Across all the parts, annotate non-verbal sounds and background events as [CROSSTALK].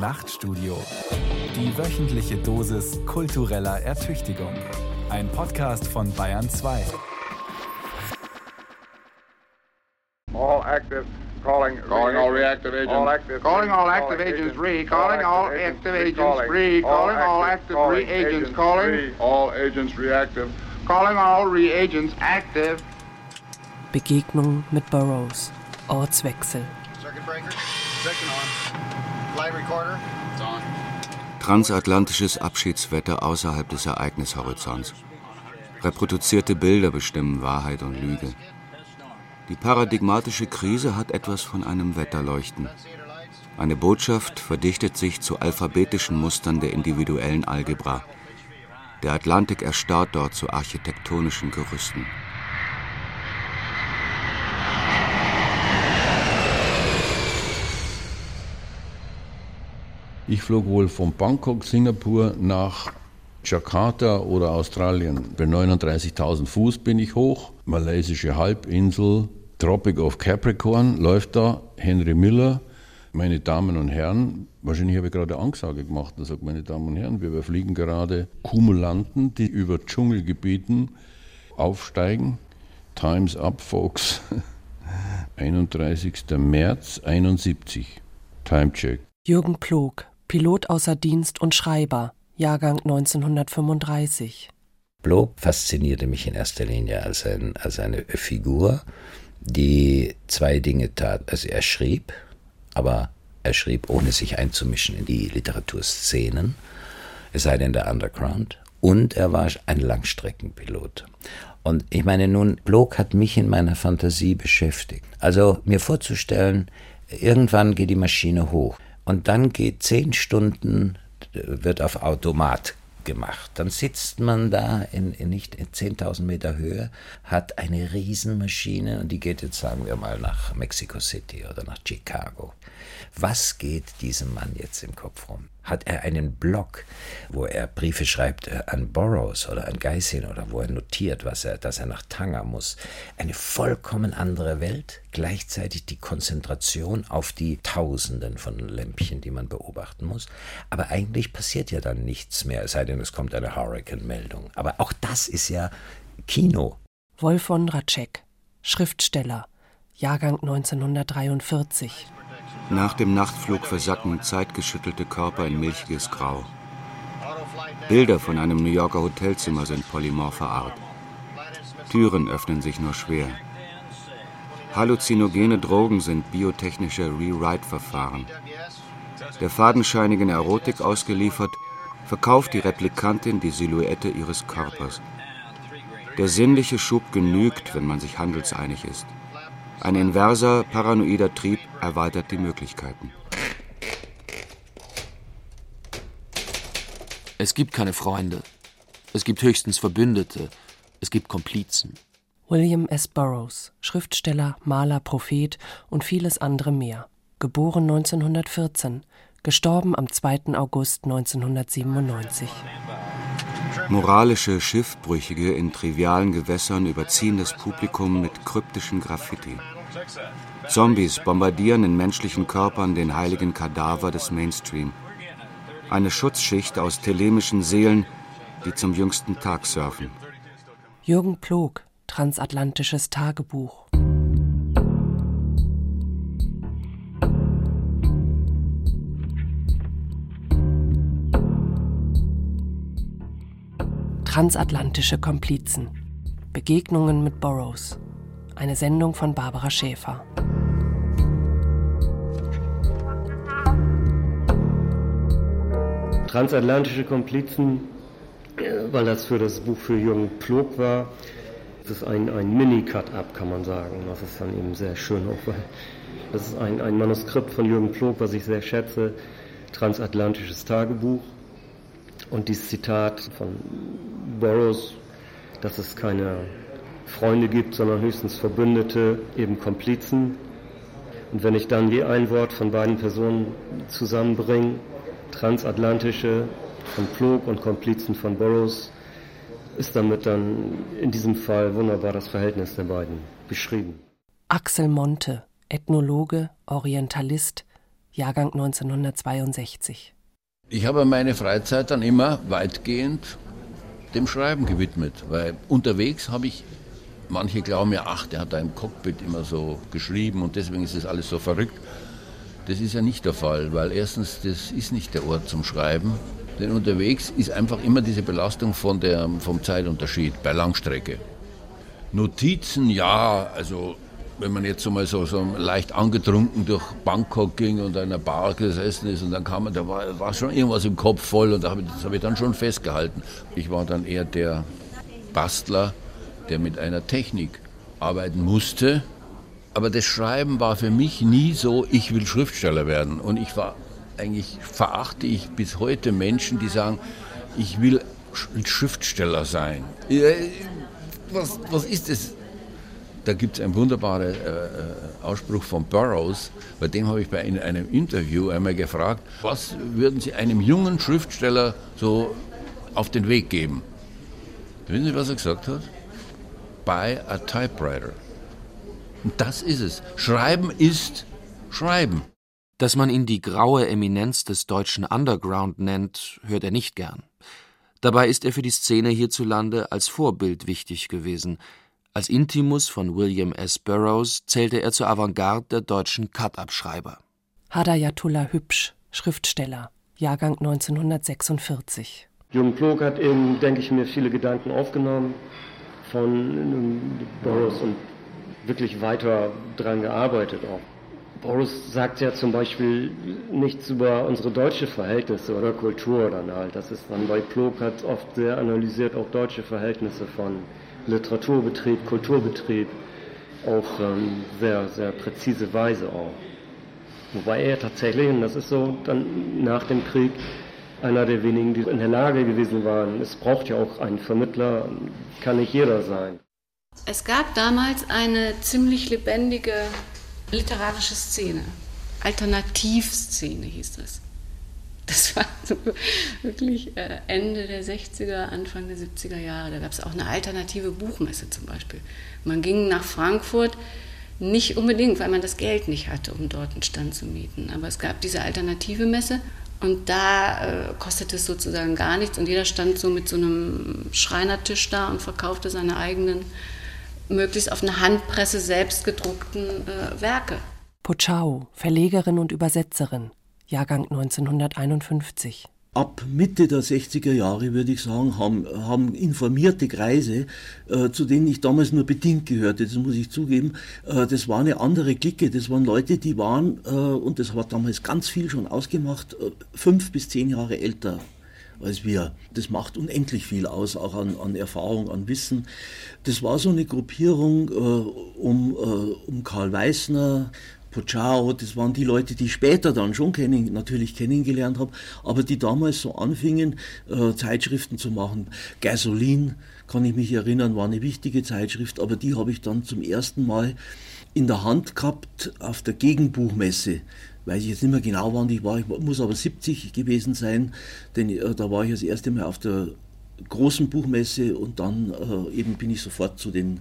Nachtstudio. Die wöchentliche Dosis kultureller Ertüchtigung. Ein Podcast von Bayern 2. All active. Calling. Calling all reactive agents. All active. Calling all active agents. Re. Calling all active agents. Re. Calling all active re agents. Calling. All agents reactive. Calling all reagents active. Begegnung mit Burroughs. Ortswechsel. Circuit breaker. Section on. Transatlantisches Abschiedswetter außerhalb des Ereignishorizonts. Reproduzierte Bilder bestimmen Wahrheit und Lüge. Die paradigmatische Krise hat etwas von einem Wetterleuchten. Eine Botschaft verdichtet sich zu alphabetischen Mustern der individuellen Algebra. Der Atlantik erstarrt dort zu architektonischen Gerüsten. Ich flog wohl von Bangkok, Singapur nach Jakarta oder Australien. Bei 39.000 Fuß bin ich hoch. Malaysische Halbinsel, Tropic of Capricorn läuft da. Henry Miller, meine Damen und Herren, wahrscheinlich habe ich gerade eine Ansage gemacht und sagt, meine Damen und Herren, wir überfliegen gerade Kumulanten, die über Dschungelgebieten aufsteigen. Times up, folks. [LAUGHS] 31. März 71. Timecheck. Jürgen Plog, Pilot außer Dienst und Schreiber, Jahrgang 1935. Blob faszinierte mich in erster Linie als, ein, als eine Figur, die zwei Dinge tat. Also er schrieb, aber er schrieb, ohne sich einzumischen in die Literaturszenen, es sei denn der Underground, und er war ein Langstreckenpilot. Und ich meine nun, Blog hat mich in meiner Fantasie beschäftigt. Also mir vorzustellen, irgendwann geht die Maschine hoch und dann geht zehn Stunden, wird auf Automat gemacht. Dann sitzt man da in, in nicht in 10.000 Meter Höhe, hat eine Riesenmaschine und die geht jetzt, sagen wir mal, nach Mexico City oder nach Chicago. Was geht diesem Mann jetzt im Kopf rum? Hat er einen Blog, wo er Briefe schreibt äh, an Burroughs oder an Geisin oder wo er notiert, was er, dass er nach Tanger muss? Eine vollkommen andere Welt, gleichzeitig die Konzentration auf die Tausenden von Lämpchen, die man beobachten muss. Aber eigentlich passiert ja dann nichts mehr, es sei denn, es kommt eine Hurricane-Meldung. Aber auch das ist ja Kino. Wolf von Ratschek, Schriftsteller, Jahrgang 1943. Nach dem Nachtflug versacken zeitgeschüttelte Körper in milchiges Grau. Bilder von einem New Yorker Hotelzimmer sind polymorpher Art. Türen öffnen sich nur schwer. Halluzinogene Drogen sind biotechnische Rewrite-Verfahren. Der fadenscheinigen Erotik ausgeliefert, verkauft die Replikantin die Silhouette ihres Körpers. Der sinnliche Schub genügt, wenn man sich handelseinig ist. Ein inverser, paranoider Trieb erweitert die Möglichkeiten. Es gibt keine Freunde. Es gibt höchstens Verbündete. Es gibt Komplizen. William S. Burroughs, Schriftsteller, Maler, Prophet und vieles andere mehr. Geboren 1914, gestorben am 2. August 1997. Moralische Schiffbrüchige in trivialen Gewässern überziehen das Publikum mit kryptischen Graffiti. Zombies bombardieren in menschlichen Körpern den heiligen Kadaver des Mainstream. Eine Schutzschicht aus telemischen Seelen, die zum jüngsten Tag surfen. Jürgen Plog, Transatlantisches Tagebuch. Transatlantische Komplizen. Begegnungen mit Burroughs. Eine Sendung von Barbara Schäfer. Transatlantische Komplizen, äh, weil das für das Buch für Jürgen Plog war, das ist ein, ein Mini-Cut-Up, kann man sagen. Das ist dann eben sehr schön auch, weil das ist ein, ein Manuskript von Jürgen Plog, was ich sehr schätze, Transatlantisches Tagebuch. Und dieses Zitat von Burroughs, dass es keine Freunde gibt, sondern höchstens Verbündete, eben Komplizen. Und wenn ich dann je ein Wort von beiden Personen zusammenbringe, transatlantische von Plog und Komplizen von Burroughs, ist damit dann in diesem Fall wunderbar das Verhältnis der beiden beschrieben. Axel Monte, Ethnologe, Orientalist, Jahrgang 1962. Ich habe meine Freizeit dann immer weitgehend dem Schreiben gewidmet, weil unterwegs habe ich, manche glauben ja, ach, der hat da im Cockpit immer so geschrieben und deswegen ist das alles so verrückt. Das ist ja nicht der Fall, weil erstens, das ist nicht der Ort zum Schreiben, denn unterwegs ist einfach immer diese Belastung von der, vom Zeitunterschied bei Langstrecke. Notizen, ja, also wenn man jetzt so mal so, so leicht angetrunken durch Bangkok ging und in einer Bar gesessen ist und dann kam man, da war, war schon irgendwas im Kopf voll und das habe ich dann schon festgehalten. Ich war dann eher der Bastler, der mit einer Technik arbeiten musste. Aber das Schreiben war für mich nie so, ich will Schriftsteller werden. Und ich war, eigentlich verachte ich bis heute Menschen, die sagen, ich will Schriftsteller sein. Was, was ist das? Da gibt es einen wunderbaren äh, äh, Ausspruch von Burroughs, bei dem habe ich bei in einem Interview einmal gefragt, was würden Sie einem jungen Schriftsteller so auf den Weg geben? Wissen Sie, was er gesagt hat? Buy a typewriter. Und das ist es. Schreiben ist Schreiben. Dass man ihn die graue Eminenz des deutschen Underground nennt, hört er nicht gern. Dabei ist er für die Szene hierzulande als Vorbild wichtig gewesen – als Intimus von William S. Burroughs zählte er zur Avantgarde der deutschen Cut-Up-Schreiber. Hadayatullah Hübsch, Schriftsteller, Jahrgang 1946. Jürgen Plog hat eben, denke ich mir, viele Gedanken aufgenommen von ähm, Burroughs und wirklich weiter dran gearbeitet auch. Burroughs sagt ja zum Beispiel nichts über unsere deutsche Verhältnisse oder Kultur dann halt. Das ist dann bei Plog hat oft sehr analysiert auch deutsche Verhältnisse von Literaturbetrieb, Kulturbetrieb auf ähm, sehr, sehr präzise Weise auch. Wobei er tatsächlich, und das ist so dann nach dem Krieg, einer der wenigen, die in der Lage gewesen waren. Es braucht ja auch einen Vermittler, kann nicht jeder sein. Es gab damals eine ziemlich lebendige literarische Szene. Alternativszene hieß das. Das war so wirklich äh, Ende der 60er, Anfang der 70er Jahre. Da gab es auch eine alternative Buchmesse zum Beispiel. Man ging nach Frankfurt nicht unbedingt, weil man das Geld nicht hatte, um dort einen Stand zu mieten. Aber es gab diese alternative Messe und da äh, kostete es sozusagen gar nichts und jeder stand so mit so einem Schreinertisch da und verkaufte seine eigenen, möglichst auf eine Handpresse selbst gedruckten äh, Werke. Pochau, Verlegerin und Übersetzerin, Jahrgang 1951. Ab Mitte der 60er Jahre, würde ich sagen, haben, haben informierte Kreise, äh, zu denen ich damals nur bedingt gehörte, das muss ich zugeben, äh, das war eine andere Clique, das waren Leute, die waren, äh, und das hat damals ganz viel schon ausgemacht, äh, fünf bis zehn Jahre älter als wir. Das macht unendlich viel aus, auch an, an Erfahrung, an Wissen. Das war so eine Gruppierung äh, um, äh, um Karl Weißner, Pochao, das waren die Leute, die ich später dann schon kennen, natürlich kennengelernt habe, aber die damals so anfingen, äh, Zeitschriften zu machen. Gasoline, kann ich mich erinnern, war eine wichtige Zeitschrift, aber die habe ich dann zum ersten Mal in der Hand gehabt auf der Gegenbuchmesse. Weiß ich jetzt nicht mehr genau, wann ich war, ich muss aber 70 gewesen sein, denn äh, da war ich das erste Mal auf der großen Buchmesse und dann äh, eben bin ich sofort zu den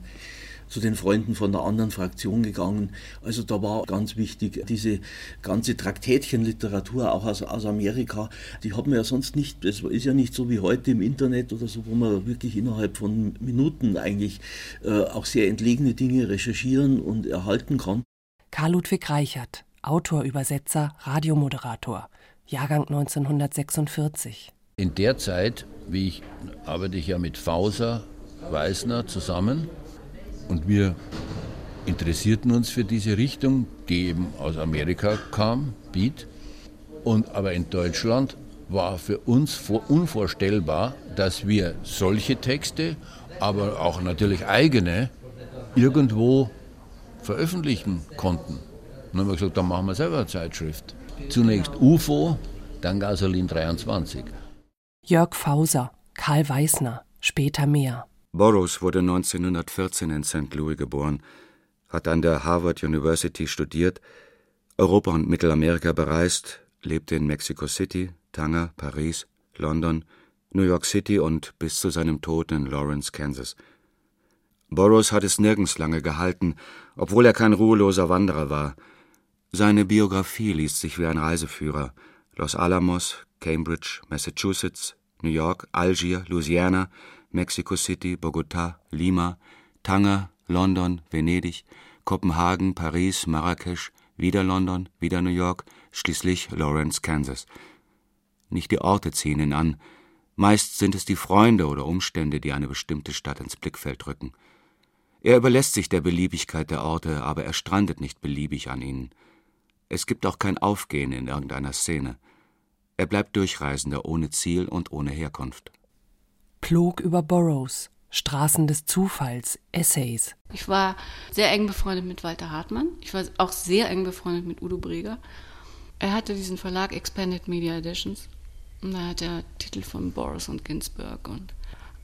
zu den Freunden von der anderen Fraktion gegangen. Also da war ganz wichtig, diese ganze Traktätchenliteratur, auch aus, aus Amerika, die hat man ja sonst nicht, das ist ja nicht so wie heute im Internet oder so, wo man wirklich innerhalb von Minuten eigentlich äh, auch sehr entlegene Dinge recherchieren und erhalten kann. Karl Ludwig Reichert, Autor, Übersetzer, Radiomoderator, Jahrgang 1946. In der Zeit, wie ich arbeite ich ja mit Fauser Weißner zusammen und wir interessierten uns für diese Richtung, die eben aus Amerika kam, Beat. Und aber in Deutschland war für uns unvorstellbar, dass wir solche Texte, aber auch natürlich eigene, irgendwo veröffentlichen konnten. dann haben wir gesagt, dann machen wir selber eine Zeitschrift. Zunächst UFO, dann Gasolin 23. Jörg Fauser, Karl Weißner, später mehr. Burroughs wurde 1914 in St. Louis geboren, hat an der Harvard University studiert, Europa und Mittelamerika bereist, lebte in Mexico City, Tanger, Paris, London, New York City und bis zu seinem Tod in Lawrence, Kansas. Burroughs hat es nirgends lange gehalten, obwohl er kein ruheloser Wanderer war. Seine Biografie liest sich wie ein Reiseführer. Los Alamos, Cambridge, Massachusetts, New York, Algier, Louisiana, Mexico City, Bogotá, Lima, Tanger, London, Venedig, Kopenhagen, Paris, Marrakesch, wieder London, wieder New York, schließlich Lawrence, Kansas. Nicht die Orte ziehen ihn an, meist sind es die Freunde oder Umstände, die eine bestimmte Stadt ins Blickfeld rücken. Er überlässt sich der Beliebigkeit der Orte, aber er strandet nicht beliebig an ihnen. Es gibt auch kein Aufgehen in irgendeiner Szene. Er bleibt Durchreisender ohne Ziel und ohne Herkunft. Plog über Burroughs, Straßen des Zufalls, Essays. Ich war sehr eng befreundet mit Walter Hartmann. Ich war auch sehr eng befreundet mit Udo Breger. Er hatte diesen Verlag Expanded Media Editions. Und da hat er Titel von Boris und Ginsberg und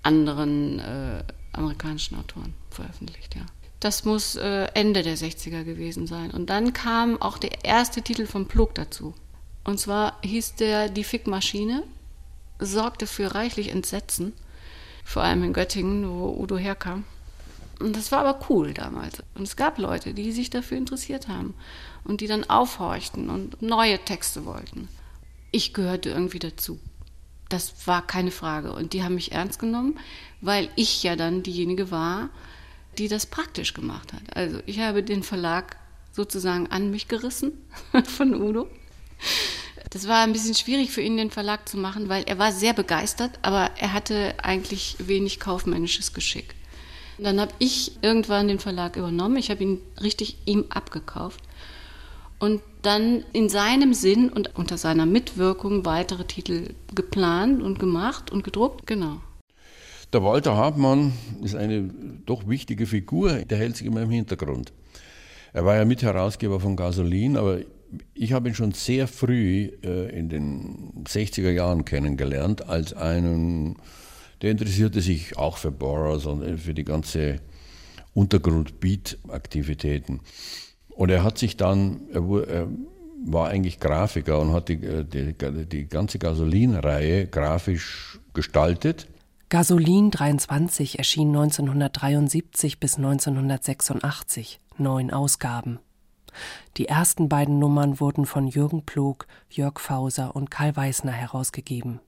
anderen äh, amerikanischen Autoren veröffentlicht, ja. Das muss äh, Ende der 60er gewesen sein. Und dann kam auch der erste Titel von Plog dazu. Und zwar hieß der Die Fickmaschine, sorgte für reichlich Entsetzen, vor allem in Göttingen, wo Udo herkam. Und das war aber cool damals. Und es gab Leute, die sich dafür interessiert haben und die dann aufhorchten und neue Texte wollten. Ich gehörte irgendwie dazu. Das war keine Frage. Und die haben mich ernst genommen, weil ich ja dann diejenige war, die das praktisch gemacht hat. Also ich habe den Verlag sozusagen an mich gerissen [LAUGHS] von Udo. Das war ein bisschen schwierig für ihn, den Verlag zu machen, weil er war sehr begeistert, aber er hatte eigentlich wenig kaufmännisches Geschick. Und dann habe ich irgendwann den Verlag übernommen. Ich habe ihn richtig ihm abgekauft und dann in seinem Sinn und unter seiner Mitwirkung weitere Titel geplant und gemacht und gedruckt. Genau. Der Walter Hartmann ist eine doch wichtige Figur, der hält sich immer im Hintergrund. Er war ja Mitherausgeber von Gasolin, aber ich habe ihn schon sehr früh äh, in den 60er Jahren kennengelernt als einen, der interessierte sich auch für Boros und für die ganze Untergrund-Beat-Aktivitäten. Und er hat sich dann, er, er war eigentlich Grafiker und hat die, äh, die, die ganze Gasolin-Reihe grafisch gestaltet. Gasolin 23 erschien 1973 bis 1986, neun Ausgaben. Die ersten beiden Nummern wurden von Jürgen Plog, Jörg Fauser und Karl Weißner herausgegeben.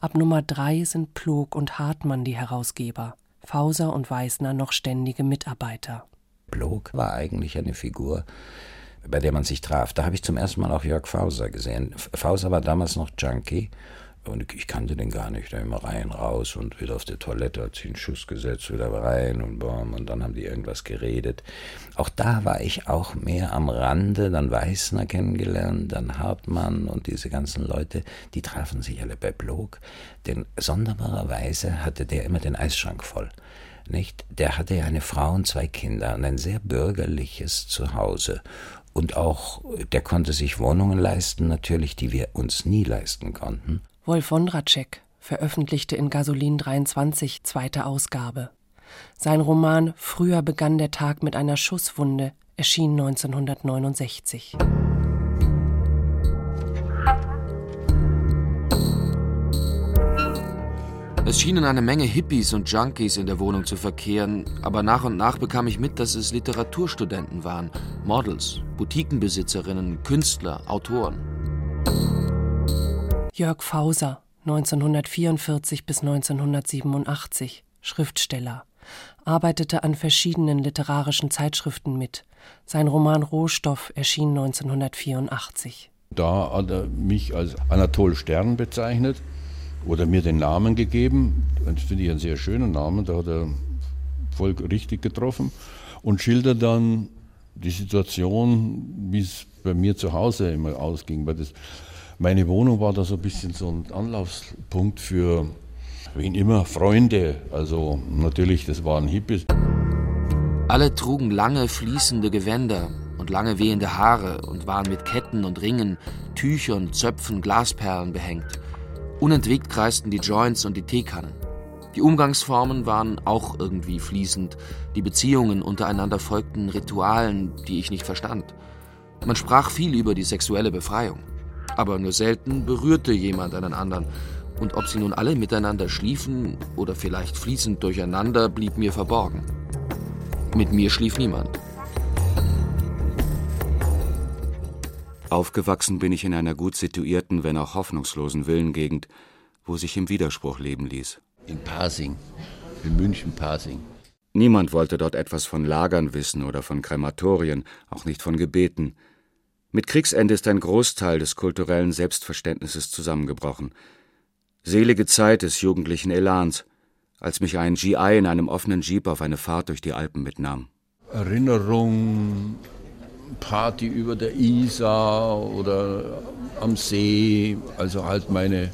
Ab Nummer drei sind Plog und Hartmann die Herausgeber, Fauser und Weißner noch ständige Mitarbeiter. Plog war eigentlich eine Figur, bei der man sich traf. Da habe ich zum ersten Mal auch Jörg Fauser gesehen. Fauser war damals noch Junkie und ich kannte den gar nicht. Da immer rein, raus und wieder auf der Toilette, hat sich einen Schuss gesetzt, wieder rein und bam, und dann haben die irgendwas geredet. Auch da war ich auch mehr am Rande, dann Weißner kennengelernt, dann Hartmann und diese ganzen Leute, die trafen sich alle bei Blog. Denn sonderbarerweise hatte der immer den Eisschrank voll. Nicht? Der hatte ja eine Frau und zwei Kinder und ein sehr bürgerliches Zuhause. Und auch, der konnte sich Wohnungen leisten, natürlich, die wir uns nie leisten konnten. Wolf Wondracek veröffentlichte in Gasolin 23 zweite Ausgabe. Sein Roman Früher begann der Tag mit einer Schusswunde erschien 1969. Es schienen eine Menge Hippies und Junkies in der Wohnung zu verkehren, aber nach und nach bekam ich mit, dass es Literaturstudenten waren, Models, Boutiquenbesitzerinnen, Künstler, Autoren. Jörg Fauser, 1944 bis 1987, Schriftsteller, arbeitete an verschiedenen literarischen Zeitschriften mit. Sein Roman Rohstoff erschien 1984. Da hat er mich als Anatol Stern bezeichnet oder mir den Namen gegeben. Das finde ich einen sehr schönen Namen, da hat er voll richtig getroffen und schildert dann die Situation, wie es bei mir zu Hause immer ausging. Weil das meine Wohnung war da so ein bisschen so ein Anlaufspunkt für wen immer, Freunde. Also natürlich, das waren Hippies. Alle trugen lange fließende Gewänder und lange wehende Haare und waren mit Ketten und Ringen, Tüchern, Zöpfen, Glasperlen behängt. Unentwegt kreisten die Joints und die Teekannen. Die Umgangsformen waren auch irgendwie fließend. Die Beziehungen untereinander folgten Ritualen, die ich nicht verstand. Man sprach viel über die sexuelle Befreiung aber nur selten berührte jemand einen anderen. Und ob sie nun alle miteinander schliefen oder vielleicht fließend durcheinander, blieb mir verborgen. Mit mir schlief niemand. Aufgewachsen bin ich in einer gut situierten, wenn auch hoffnungslosen Villengegend, wo sich im Widerspruch leben ließ. In Pasing, in München-Pasing. Niemand wollte dort etwas von Lagern wissen oder von Krematorien, auch nicht von Gebeten. Mit Kriegsende ist ein Großteil des kulturellen Selbstverständnisses zusammengebrochen. Selige Zeit des jugendlichen Elans, als mich ein GI in einem offenen Jeep auf eine Fahrt durch die Alpen mitnahm. Erinnerung, Party über der Isar oder am See, also halt meine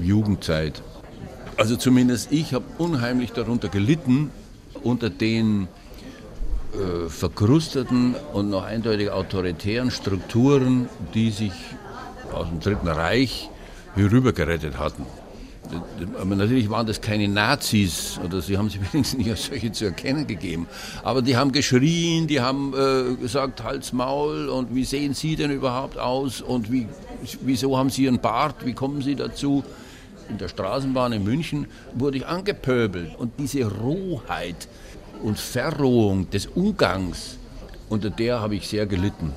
Jugendzeit. Also zumindest ich habe unheimlich darunter gelitten, unter den äh, verkrusteten und noch eindeutig autoritären Strukturen, die sich aus dem Dritten Reich herübergerettet hatten. Aber natürlich waren das keine Nazis, oder sie haben sich [LAUGHS] wenigstens nicht als solche zu erkennen gegeben. Aber die haben geschrien, die haben äh, gesagt, Hals, Maul, und wie sehen Sie denn überhaupt aus? Und wie, wieso haben Sie Ihren Bart? Wie kommen Sie dazu? In der Straßenbahn in München wurde ich angepöbelt. Und diese Rohheit und Verrohung des Umgangs, unter der habe ich sehr gelitten.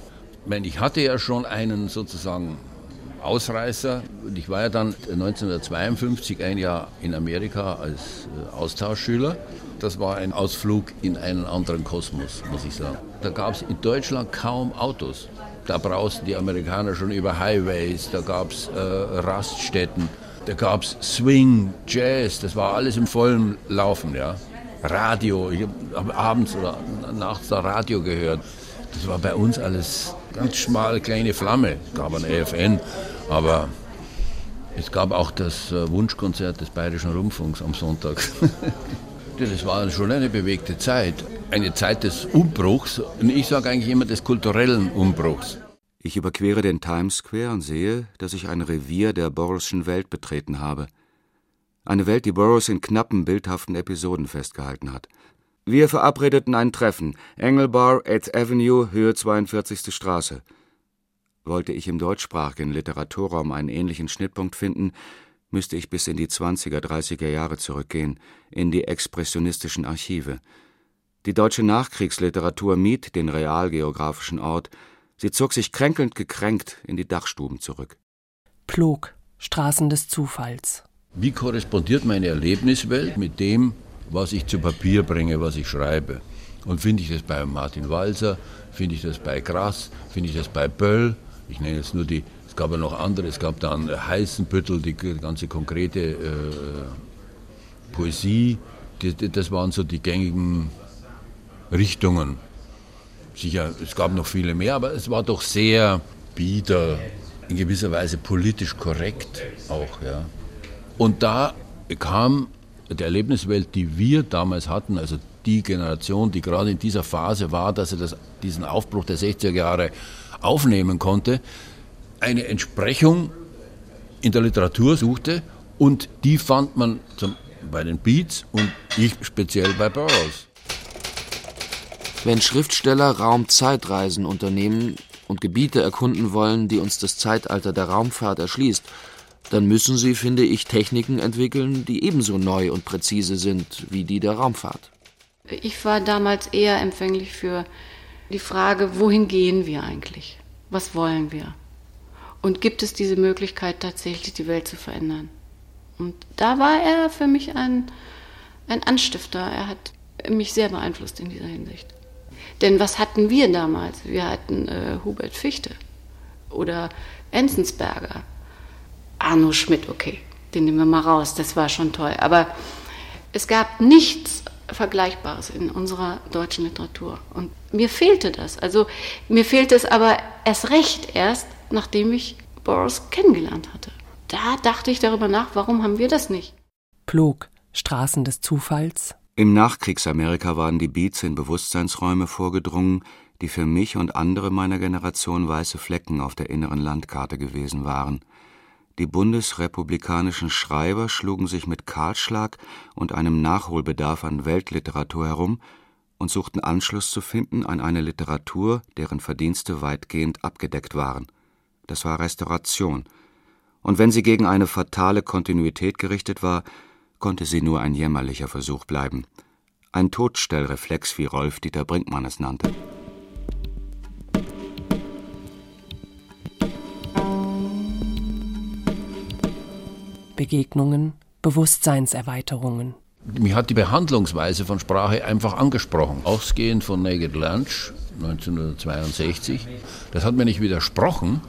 Ich, hatte ja schon einen sozusagen Ausreißer. Ich war ja dann 1952 ein Jahr in Amerika als äh, Austauschschüler. Das war ein Ausflug in einen anderen Kosmos, muss ich sagen. Da gab es in Deutschland kaum Autos. Da brausten die Amerikaner schon über Highways, da gab es äh, Raststätten, da gab es Swing, Jazz, das war alles im vollen Laufen. Ja. Radio, ich habe abends oder nachts da Radio gehört. Das war bei uns alles ganz schmale kleine Flamme. Es gab ein EFN, aber es gab auch das äh, Wunschkonzert des Bayerischen Rundfunks am Sonntag. [LAUGHS] das war schon eine bewegte Zeit, eine Zeit des Umbruchs. Und ich sage eigentlich immer des kulturellen Umbruchs. Ich überquere den Times Square und sehe, dass ich ein Revier der Borrowschen Welt betreten habe. Eine Welt, die Burroughs in knappen, bildhaften Episoden festgehalten hat. Wir verabredeten ein Treffen. Engelbar, 8th Avenue, Höhe 42. Straße. Wollte ich im deutschsprachigen Literaturraum einen ähnlichen Schnittpunkt finden, müsste ich bis in die 20er, 30er Jahre zurückgehen, in die expressionistischen Archive. Die deutsche Nachkriegsliteratur mied den realgeografischen Ort, sie zog sich kränkelnd gekränkt in die Dachstuben zurück. Plog, Straßen des Zufalls. Wie korrespondiert meine Erlebniswelt mit dem, was ich zu Papier bringe, was ich schreibe. Und finde ich das bei Martin Walser, finde ich das bei Grass, finde ich das bei Böll. Ich nenne jetzt nur die, es gab ja noch andere, es gab dann Heißenbüttel, die ganze konkrete äh, Poesie. Die, das waren so die gängigen Richtungen. Sicher, es gab noch viele mehr, aber es war doch sehr bieder, in gewisser Weise politisch korrekt auch. Ja. Und da kam der Erlebniswelt, die wir damals hatten, also die Generation, die gerade in dieser Phase war, dass sie das, diesen Aufbruch der 60er Jahre aufnehmen konnte, eine Entsprechung in der Literatur suchte und die fand man zum, bei den Beats und ich speziell bei Burroughs. Wenn Schriftsteller Raumzeitreisen unternehmen und Gebiete erkunden wollen, die uns das Zeitalter der Raumfahrt erschließt, dann müssen sie, finde ich, Techniken entwickeln, die ebenso neu und präzise sind wie die der Raumfahrt. Ich war damals eher empfänglich für die Frage, wohin gehen wir eigentlich? Was wollen wir? Und gibt es diese Möglichkeit, tatsächlich die Welt zu verändern? Und da war er für mich ein, ein Anstifter. Er hat mich sehr beeinflusst in dieser Hinsicht. Denn was hatten wir damals? Wir hatten äh, Hubert Fichte oder Enzensberger Arno Schmidt, okay, den nehmen wir mal raus, das war schon toll. Aber es gab nichts Vergleichbares in unserer deutschen Literatur. Und mir fehlte das. Also mir fehlte es aber erst recht erst, nachdem ich Boris kennengelernt hatte. Da dachte ich darüber nach, warum haben wir das nicht? Plog, Straßen des Zufalls. Im Nachkriegsamerika waren die Beats in Bewusstseinsräume vorgedrungen, die für mich und andere meiner Generation weiße Flecken auf der inneren Landkarte gewesen waren. Die bundesrepublikanischen Schreiber schlugen sich mit Kahlschlag und einem Nachholbedarf an Weltliteratur herum und suchten Anschluss zu finden an eine Literatur, deren Verdienste weitgehend abgedeckt waren. Das war Restauration, und wenn sie gegen eine fatale Kontinuität gerichtet war, konnte sie nur ein jämmerlicher Versuch bleiben, ein Todstellreflex, wie Rolf Dieter Brinkmann es nannte. Begegnungen, Bewusstseinserweiterungen. Mich hat die Behandlungsweise von Sprache einfach angesprochen. Ausgehend von Naked Lunch 1962. Das hat mir nicht widersprochen,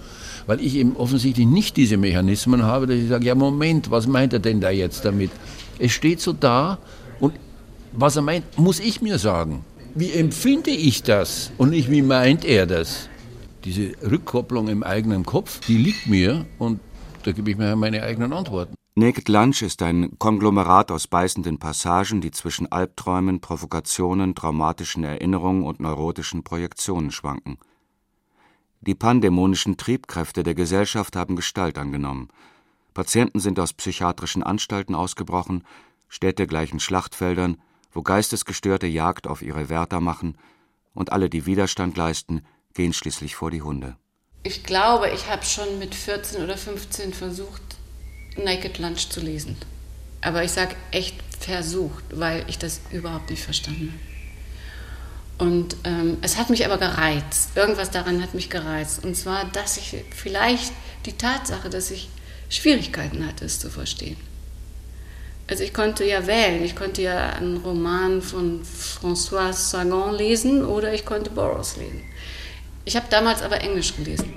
weil ich eben offensichtlich nicht diese Mechanismen habe, dass ich sage, ja Moment, was meint er denn da jetzt damit? Es steht so da und was er meint, muss ich mir sagen. Wie empfinde ich das und nicht wie meint er das? Diese Rückkopplung im eigenen Kopf, die liegt mir und da gebe ich mir meine eigenen Antworten. Naked Lunch ist ein Konglomerat aus beißenden Passagen, die zwischen Albträumen, Provokationen, traumatischen Erinnerungen und neurotischen Projektionen schwanken. Die pandämonischen Triebkräfte der Gesellschaft haben Gestalt angenommen. Patienten sind aus psychiatrischen Anstalten ausgebrochen, Städte gleichen Schlachtfeldern, wo Geistesgestörte Jagd auf ihre Wärter machen, und alle, die Widerstand leisten, gehen schließlich vor die Hunde. Ich glaube, ich habe schon mit 14 oder 15 versucht, Naked Lunch zu lesen. Aber ich sage echt versucht, weil ich das überhaupt nicht verstanden habe. Und ähm, es hat mich aber gereizt. Irgendwas daran hat mich gereizt. Und zwar, dass ich vielleicht die Tatsache, dass ich Schwierigkeiten hatte, es zu verstehen. Also ich konnte ja wählen. Ich konnte ja einen Roman von François Sagan lesen oder ich konnte Burroughs lesen. Ich habe damals aber Englisch gelesen.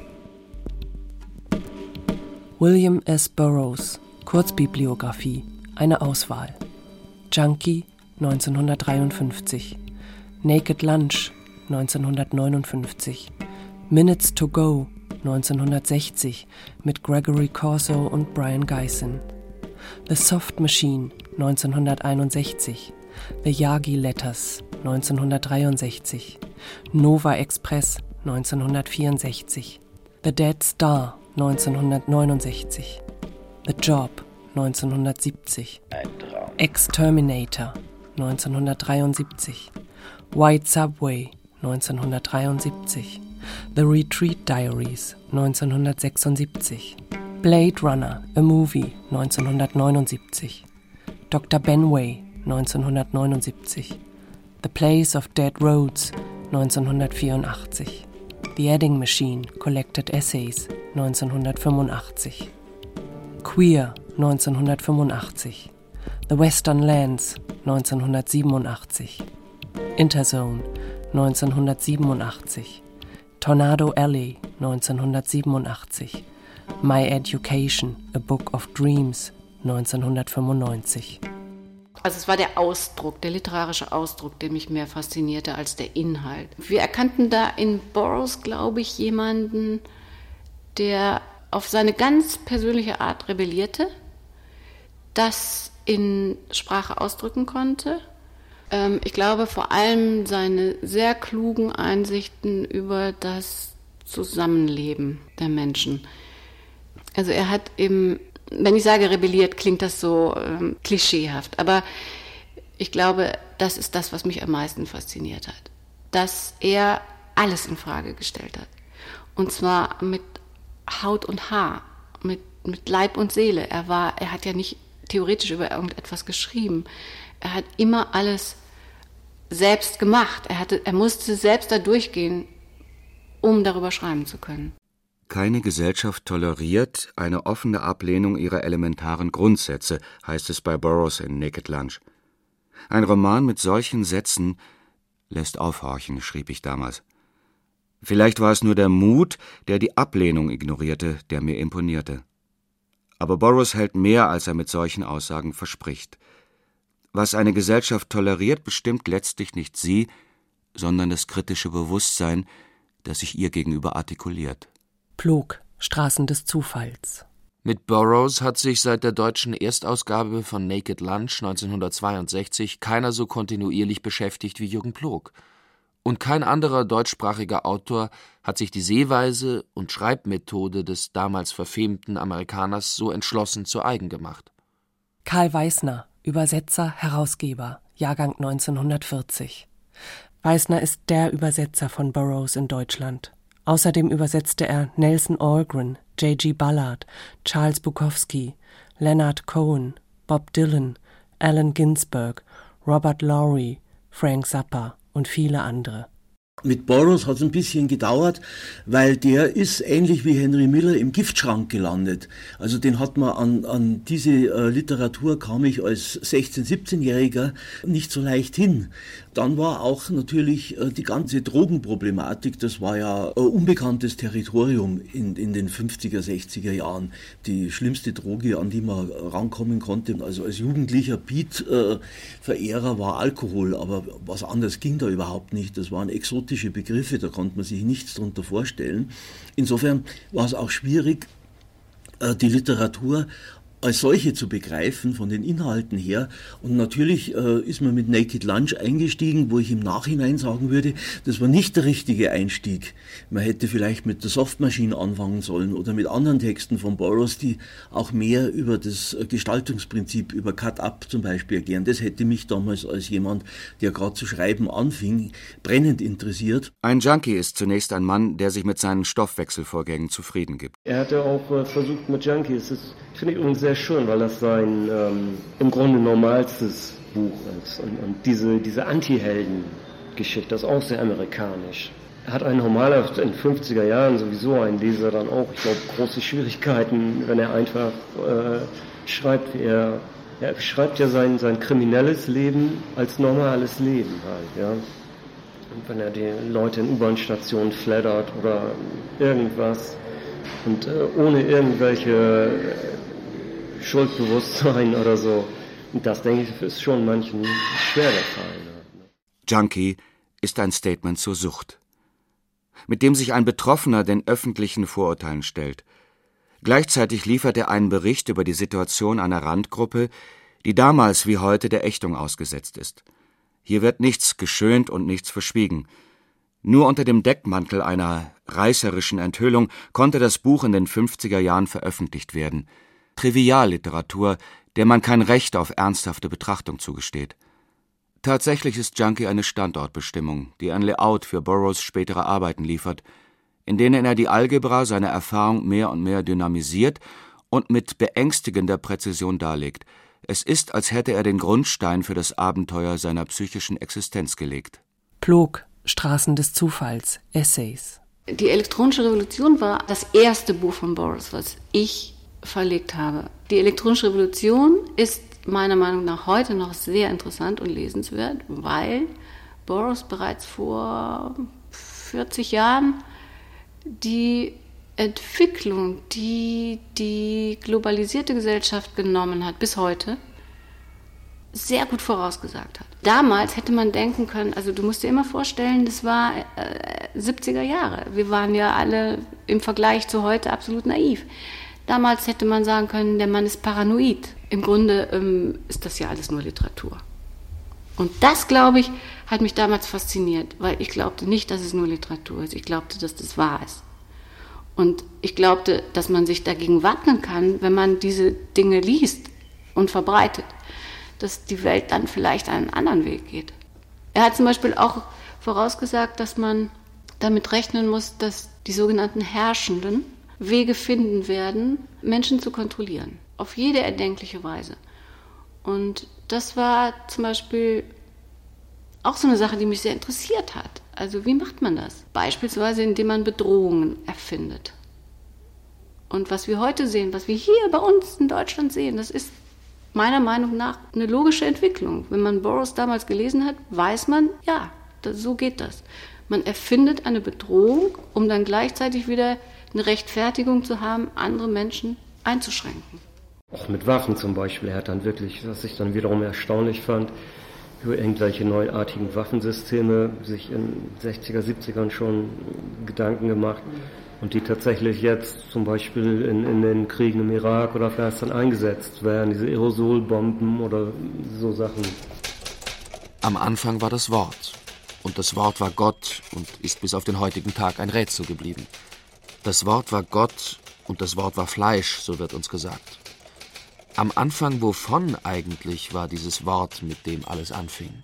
William S. Burroughs, Kurzbibliografie, eine Auswahl. Junkie 1953, Naked Lunch 1959, Minutes to Go 1960 mit Gregory Corso und Brian Geisen, The Soft Machine 1961, The Yagi Letters 1963, Nova Express 1964, The Dead Star 1969, The Job 1970, Exterminator 1973, White Subway 1973, The Retreat Diaries 1976, Blade Runner, a Movie 1979, Dr. Benway 1979, The Place of Dead Roads 1984, The Adding Machine Collected Essays 1985. Queer 1985. The Western Lands 1987. Interzone 1987. Tornado Alley 1987. My Education, A Book of Dreams 1995. Also es war der Ausdruck, der literarische Ausdruck, der mich mehr faszinierte als der Inhalt. Wir erkannten da in Burroughs, glaube ich, jemanden, der auf seine ganz persönliche Art rebellierte, das in Sprache ausdrücken konnte. Ähm, ich glaube vor allem seine sehr klugen Einsichten über das Zusammenleben der Menschen. Also er hat eben, wenn ich sage rebelliert, klingt das so ähm, klischeehaft, aber ich glaube, das ist das, was mich am meisten fasziniert hat. Dass er alles in Frage gestellt hat. Und zwar mit Haut und Haar, mit, mit Leib und Seele. Er war, er hat ja nicht theoretisch über irgendetwas geschrieben. Er hat immer alles selbst gemacht. Er, hatte, er musste selbst da durchgehen, um darüber schreiben zu können. Keine Gesellschaft toleriert eine offene Ablehnung ihrer elementaren Grundsätze, heißt es bei Burroughs in Naked Lunch. Ein Roman mit solchen Sätzen lässt aufhorchen, schrieb ich damals. Vielleicht war es nur der Mut, der die Ablehnung ignorierte, der mir imponierte. Aber Burroughs hält mehr, als er mit solchen Aussagen verspricht. Was eine Gesellschaft toleriert, bestimmt letztlich nicht sie, sondern das kritische Bewusstsein, das sich ihr gegenüber artikuliert. Plog, Straßen des Zufalls. Mit Burroughs hat sich seit der deutschen Erstausgabe von Naked Lunch 1962 keiner so kontinuierlich beschäftigt wie Jürgen Plog und kein anderer deutschsprachiger Autor hat sich die Sehweise und Schreibmethode des damals verfemten Amerikaners so entschlossen zu eigen gemacht. Karl Weißner, Übersetzer, Herausgeber, Jahrgang 1940. Weißner ist der Übersetzer von Burroughs in Deutschland. Außerdem übersetzte er Nelson Algren, J.G. Ballard, Charles Bukowski, Leonard Cohen, Bob Dylan, Allen Ginsberg, Robert Lowry, Frank Zappa und viele andere. Mit Boros hat es ein bisschen gedauert, weil der ist ähnlich wie Henry Miller im Giftschrank gelandet. Also den hat man an, an diese äh, Literatur kam ich als 16-, 17-Jähriger nicht so leicht hin. Dann war auch natürlich äh, die ganze Drogenproblematik, das war ja äh, unbekanntes Territorium in, in den 50er, 60er Jahren. Die schlimmste Droge, an die man rankommen konnte, also als jugendlicher Beat-Verehrer äh, war Alkohol, aber was anderes ging da überhaupt nicht. Das waren exotische Begriffe, da konnte man sich nichts darunter vorstellen. Insofern war es auch schwierig, die Literatur als solche zu begreifen, von den Inhalten her. Und natürlich äh, ist man mit Naked Lunch eingestiegen, wo ich im Nachhinein sagen würde, das war nicht der richtige Einstieg. Man hätte vielleicht mit der Softmaschine anfangen sollen oder mit anderen Texten von Boros, die auch mehr über das Gestaltungsprinzip, über Cut-Up zum Beispiel erklären. Das hätte mich damals als jemand, der gerade zu schreiben anfing, brennend interessiert. Ein Junkie ist zunächst ein Mann, der sich mit seinen Stoffwechselvorgängen zufrieden gibt. Er hatte auch äh, versucht mit Junkies, das finde ich übrigens sehr sehr schön, weil das sein ähm, im Grunde normalstes Buch ist. Und, und diese, diese Anti-Helden-Geschichte, ist auch sehr amerikanisch. Er hat ein normaler in den 50er Jahren sowieso ein Leser dann auch, ich glaube, große Schwierigkeiten, wenn er einfach äh, schreibt, er, er beschreibt ja sein, sein kriminelles Leben als normales Leben halt, ja. Und wenn er die Leute in U-Bahn-Stationen flattert oder irgendwas und äh, ohne irgendwelche Schuldbewusstsein [LAUGHS] oder so. Und das, denke ich, ist schon manchen schwer Fall. Junkie ist ein Statement zur Sucht, mit dem sich ein Betroffener den öffentlichen Vorurteilen stellt. Gleichzeitig liefert er einen Bericht über die Situation einer Randgruppe, die damals wie heute der Ächtung ausgesetzt ist. Hier wird nichts geschönt und nichts verschwiegen. Nur unter dem Deckmantel einer reißerischen Enthüllung konnte das Buch in den 50er Jahren veröffentlicht werden – Trivialliteratur, der man kein Recht auf ernsthafte Betrachtung zugesteht. Tatsächlich ist Junkie eine Standortbestimmung, die ein Layout für Burroughs spätere Arbeiten liefert, in denen er die Algebra seiner Erfahrung mehr und mehr dynamisiert und mit beängstigender Präzision darlegt. Es ist, als hätte er den Grundstein für das Abenteuer seiner psychischen Existenz gelegt. Plog, Straßen des Zufalls, Essays. Die elektronische Revolution war das erste Buch von Boris, was ich verlegt habe. Die elektronische Revolution ist meiner Meinung nach heute noch sehr interessant und lesenswert, weil Boros bereits vor 40 Jahren die Entwicklung, die die globalisierte Gesellschaft genommen hat, bis heute, sehr gut vorausgesagt hat. Damals hätte man denken können, also du musst dir immer vorstellen, das war äh, 70er Jahre. Wir waren ja alle im Vergleich zu heute absolut naiv. Damals hätte man sagen können, der Mann ist paranoid. Im Grunde ähm, ist das ja alles nur Literatur. Und das, glaube ich, hat mich damals fasziniert, weil ich glaubte nicht, dass es nur Literatur ist. Ich glaubte, dass das wahr ist. Und ich glaubte, dass man sich dagegen wappnen kann, wenn man diese Dinge liest und verbreitet, dass die Welt dann vielleicht einen anderen Weg geht. Er hat zum Beispiel auch vorausgesagt, dass man damit rechnen muss, dass die sogenannten Herrschenden Wege finden werden, Menschen zu kontrollieren. Auf jede erdenkliche Weise. Und das war zum Beispiel auch so eine Sache, die mich sehr interessiert hat. Also wie macht man das? Beispielsweise, indem man Bedrohungen erfindet. Und was wir heute sehen, was wir hier bei uns in Deutschland sehen, das ist meiner Meinung nach eine logische Entwicklung. Wenn man Boros damals gelesen hat, weiß man, ja, das, so geht das. Man erfindet eine Bedrohung, um dann gleichzeitig wieder eine Rechtfertigung zu haben, andere Menschen einzuschränken. Auch mit Waffen zum Beispiel. Er hat dann wirklich, was ich dann wiederum erstaunlich fand, über irgendwelche neuartigen Waffensysteme sich in 60er, 70ern schon Gedanken gemacht und die tatsächlich jetzt zum Beispiel in, in den Kriegen im Irak oder Afghanistan eingesetzt werden, diese Aerosolbomben oder so Sachen. Am Anfang war das Wort. Und das Wort war Gott und ist bis auf den heutigen Tag ein Rätsel geblieben. Das Wort war Gott und das Wort war Fleisch, so wird uns gesagt. Am Anfang wovon eigentlich war dieses Wort, mit dem alles anfing?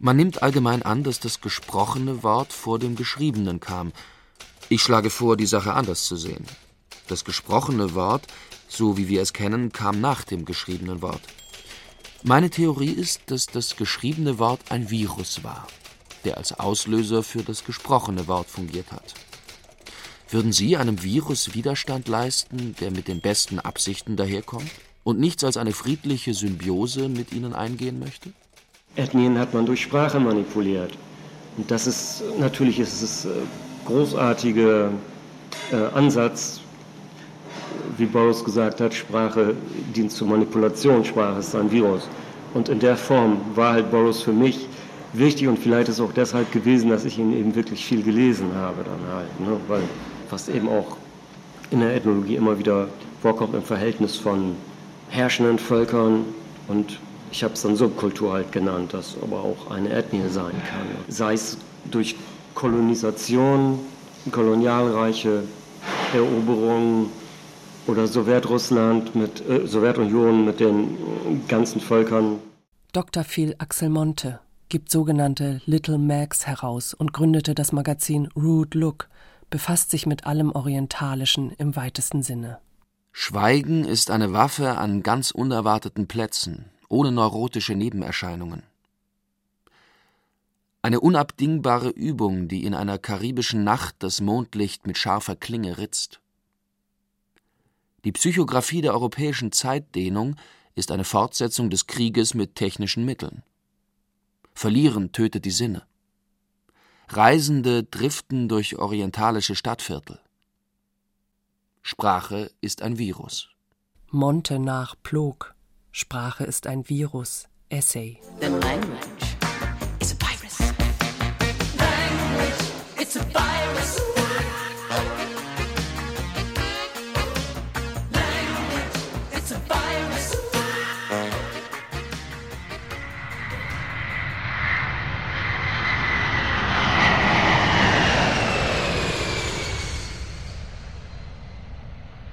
Man nimmt allgemein an, dass das gesprochene Wort vor dem geschriebenen kam. Ich schlage vor, die Sache anders zu sehen. Das gesprochene Wort, so wie wir es kennen, kam nach dem geschriebenen Wort. Meine Theorie ist, dass das geschriebene Wort ein Virus war. der als Auslöser für das gesprochene Wort fungiert hat. Würden Sie einem Virus Widerstand leisten, der mit den besten Absichten daherkommt und nichts als eine friedliche Symbiose mit Ihnen eingehen möchte? Ethnien hat man durch Sprache manipuliert. Und das ist, natürlich ist es äh, großartiger äh, Ansatz, wie Boris gesagt hat, Sprache dient zur Manipulation, Sprache ist ein Virus. Und in der Form war halt Boris für mich wichtig und vielleicht ist es auch deshalb gewesen, dass ich ihn eben wirklich viel gelesen habe dann halt, ne? weil was eben auch in der Ethnologie immer wieder vorkommt im Verhältnis von herrschenden Völkern und ich habe es dann Subkultur halt genannt, das aber auch eine Ethnie sein kann. Sei es durch Kolonisation, kolonialreiche Eroberungen oder Sowjetrussland mit äh, Sowjetunion mit den ganzen Völkern. Dr. Phil Axel Monte gibt sogenannte Little Mags heraus und gründete das Magazin Rude Look, befasst sich mit allem Orientalischen im weitesten Sinne. Schweigen ist eine Waffe an ganz unerwarteten Plätzen, ohne neurotische Nebenerscheinungen. Eine unabdingbare Übung, die in einer karibischen Nacht das Mondlicht mit scharfer Klinge ritzt. Die Psychographie der europäischen Zeitdehnung ist eine Fortsetzung des Krieges mit technischen Mitteln. Verlieren tötet die Sinne. Reisende driften durch orientalische Stadtviertel. Sprache ist ein Virus. Monte nach Plog. Sprache ist ein Virus. Essay. The language is a virus. Language, it's a virus.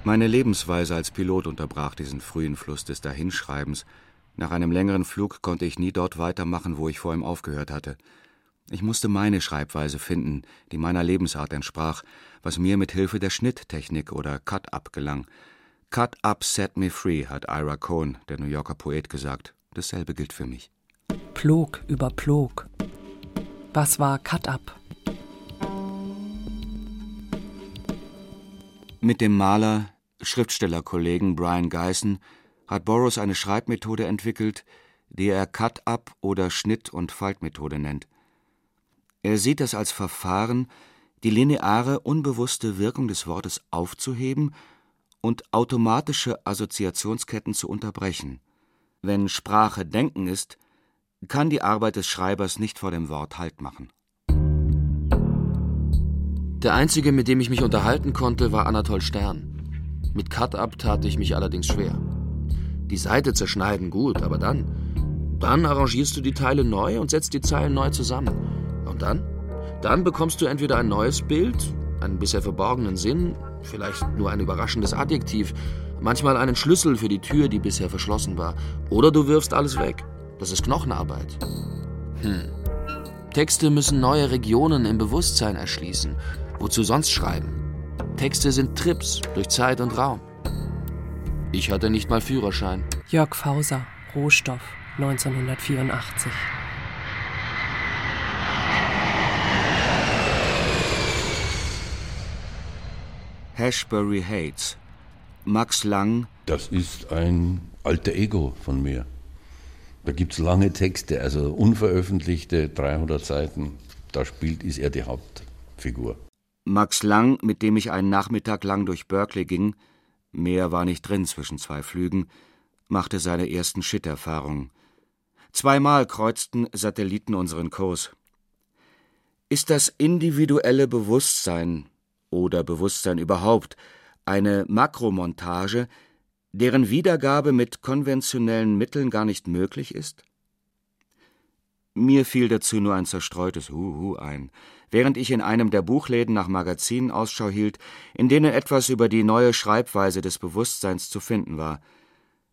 Meine Lebensweise als Pilot unterbrach diesen frühen Fluss des Dahinschreibens. Nach einem längeren Flug konnte ich nie dort weitermachen, wo ich vor ihm aufgehört hatte. Ich musste meine Schreibweise finden, die meiner Lebensart entsprach, was mir mit Hilfe der Schnitttechnik oder Cut-Up gelang. Cut-Up set me free, hat Ira Cohn, der New Yorker Poet, gesagt. Dasselbe gilt für mich. Plog über Plog. Was war Cut-Up? Mit dem Maler Schriftstellerkollegen Brian Geissen hat Burroughs eine Schreibmethode entwickelt, die er Cut-Up oder Schnitt- und Faltmethode nennt. Er sieht es als Verfahren, die lineare, unbewusste Wirkung des Wortes aufzuheben und automatische Assoziationsketten zu unterbrechen. Wenn Sprache Denken ist, kann die Arbeit des Schreibers nicht vor dem Wort Halt machen. Der einzige, mit dem ich mich unterhalten konnte, war Anatol Stern. Mit Cut-Up tat ich mich allerdings schwer. Die Seite zerschneiden gut, aber dann? Dann arrangierst du die Teile neu und setzt die Zeilen neu zusammen. Und dann? Dann bekommst du entweder ein neues Bild, einen bisher verborgenen Sinn, vielleicht nur ein überraschendes Adjektiv, manchmal einen Schlüssel für die Tür, die bisher verschlossen war. Oder du wirfst alles weg. Das ist Knochenarbeit. Hm. Texte müssen neue Regionen im Bewusstsein erschließen. Wozu sonst schreiben? Texte sind Trips durch Zeit und Raum. Ich hatte nicht mal Führerschein. Jörg Fauser, Rohstoff, 1984. Hashbury Hates. Max Lang. Das ist ein alter Ego von mir. Da gibt es lange Texte, also unveröffentlichte 300 Seiten. Da spielt, ist er die Hauptfigur. Max Lang, mit dem ich einen Nachmittag lang durch Berkeley ging, mehr war nicht drin zwischen zwei Flügen, machte seine ersten Shit-Erfahrungen. Zweimal kreuzten Satelliten unseren Kurs. Ist das individuelle Bewusstsein oder Bewusstsein überhaupt eine Makromontage, deren Wiedergabe mit konventionellen Mitteln gar nicht möglich ist? Mir fiel dazu nur ein zerstreutes Huhu ein, während ich in einem der Buchläden nach Magazinen Ausschau hielt, in denen etwas über die neue Schreibweise des Bewusstseins zu finden war.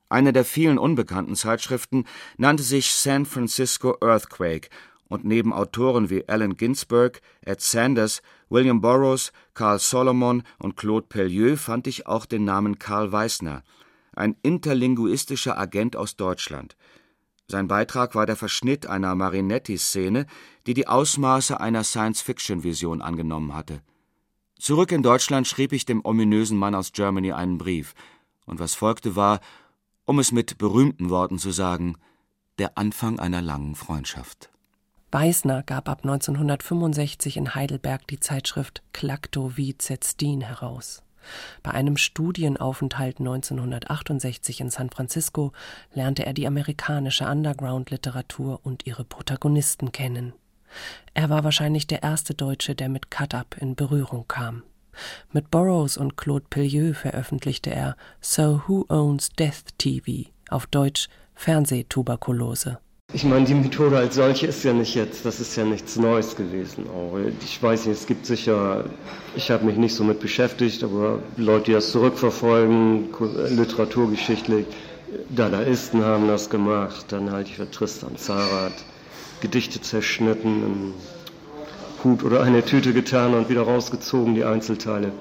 Eine der vielen unbekannten Zeitschriften nannte sich San Francisco Earthquake und neben Autoren wie Allen Ginsberg, Ed Sanders, William Burroughs, Carl Solomon und Claude Pellieu fand ich auch den Namen Karl Weissner, ein interlinguistischer Agent aus Deutschland. Sein Beitrag war der Verschnitt einer Marinetti-Szene, die die Ausmaße einer Science-Fiction-Vision angenommen hatte. Zurück in Deutschland schrieb ich dem ominösen Mann aus Germany einen Brief, und was folgte war, um es mit berühmten Worten zu sagen, der Anfang einer langen Freundschaft. Beißner gab ab 1965 in Heidelberg die Zeitschrift Klakto wie Zetzdin heraus. Bei einem Studienaufenthalt 1968 in San Francisco lernte er die amerikanische Underground-Literatur und ihre Protagonisten kennen. Er war wahrscheinlich der erste Deutsche, der mit Cut-Up in Berührung kam. Mit Burroughs und Claude Pellieu veröffentlichte er So Who Owns Death TV, auf Deutsch Fernsehtuberkulose. Ich meine, die Methode als solche ist ja nicht jetzt, das ist ja nichts Neues gewesen. Auch. Ich weiß nicht, es gibt sicher, ich habe mich nicht so mit beschäftigt, aber Leute, die das zurückverfolgen, literaturgeschichtlich, Dadaisten haben das gemacht, dann halte ich für Tristan Zarat, Gedichte zerschnitten, einen Hut oder eine Tüte getan und wieder rausgezogen, die Einzelteile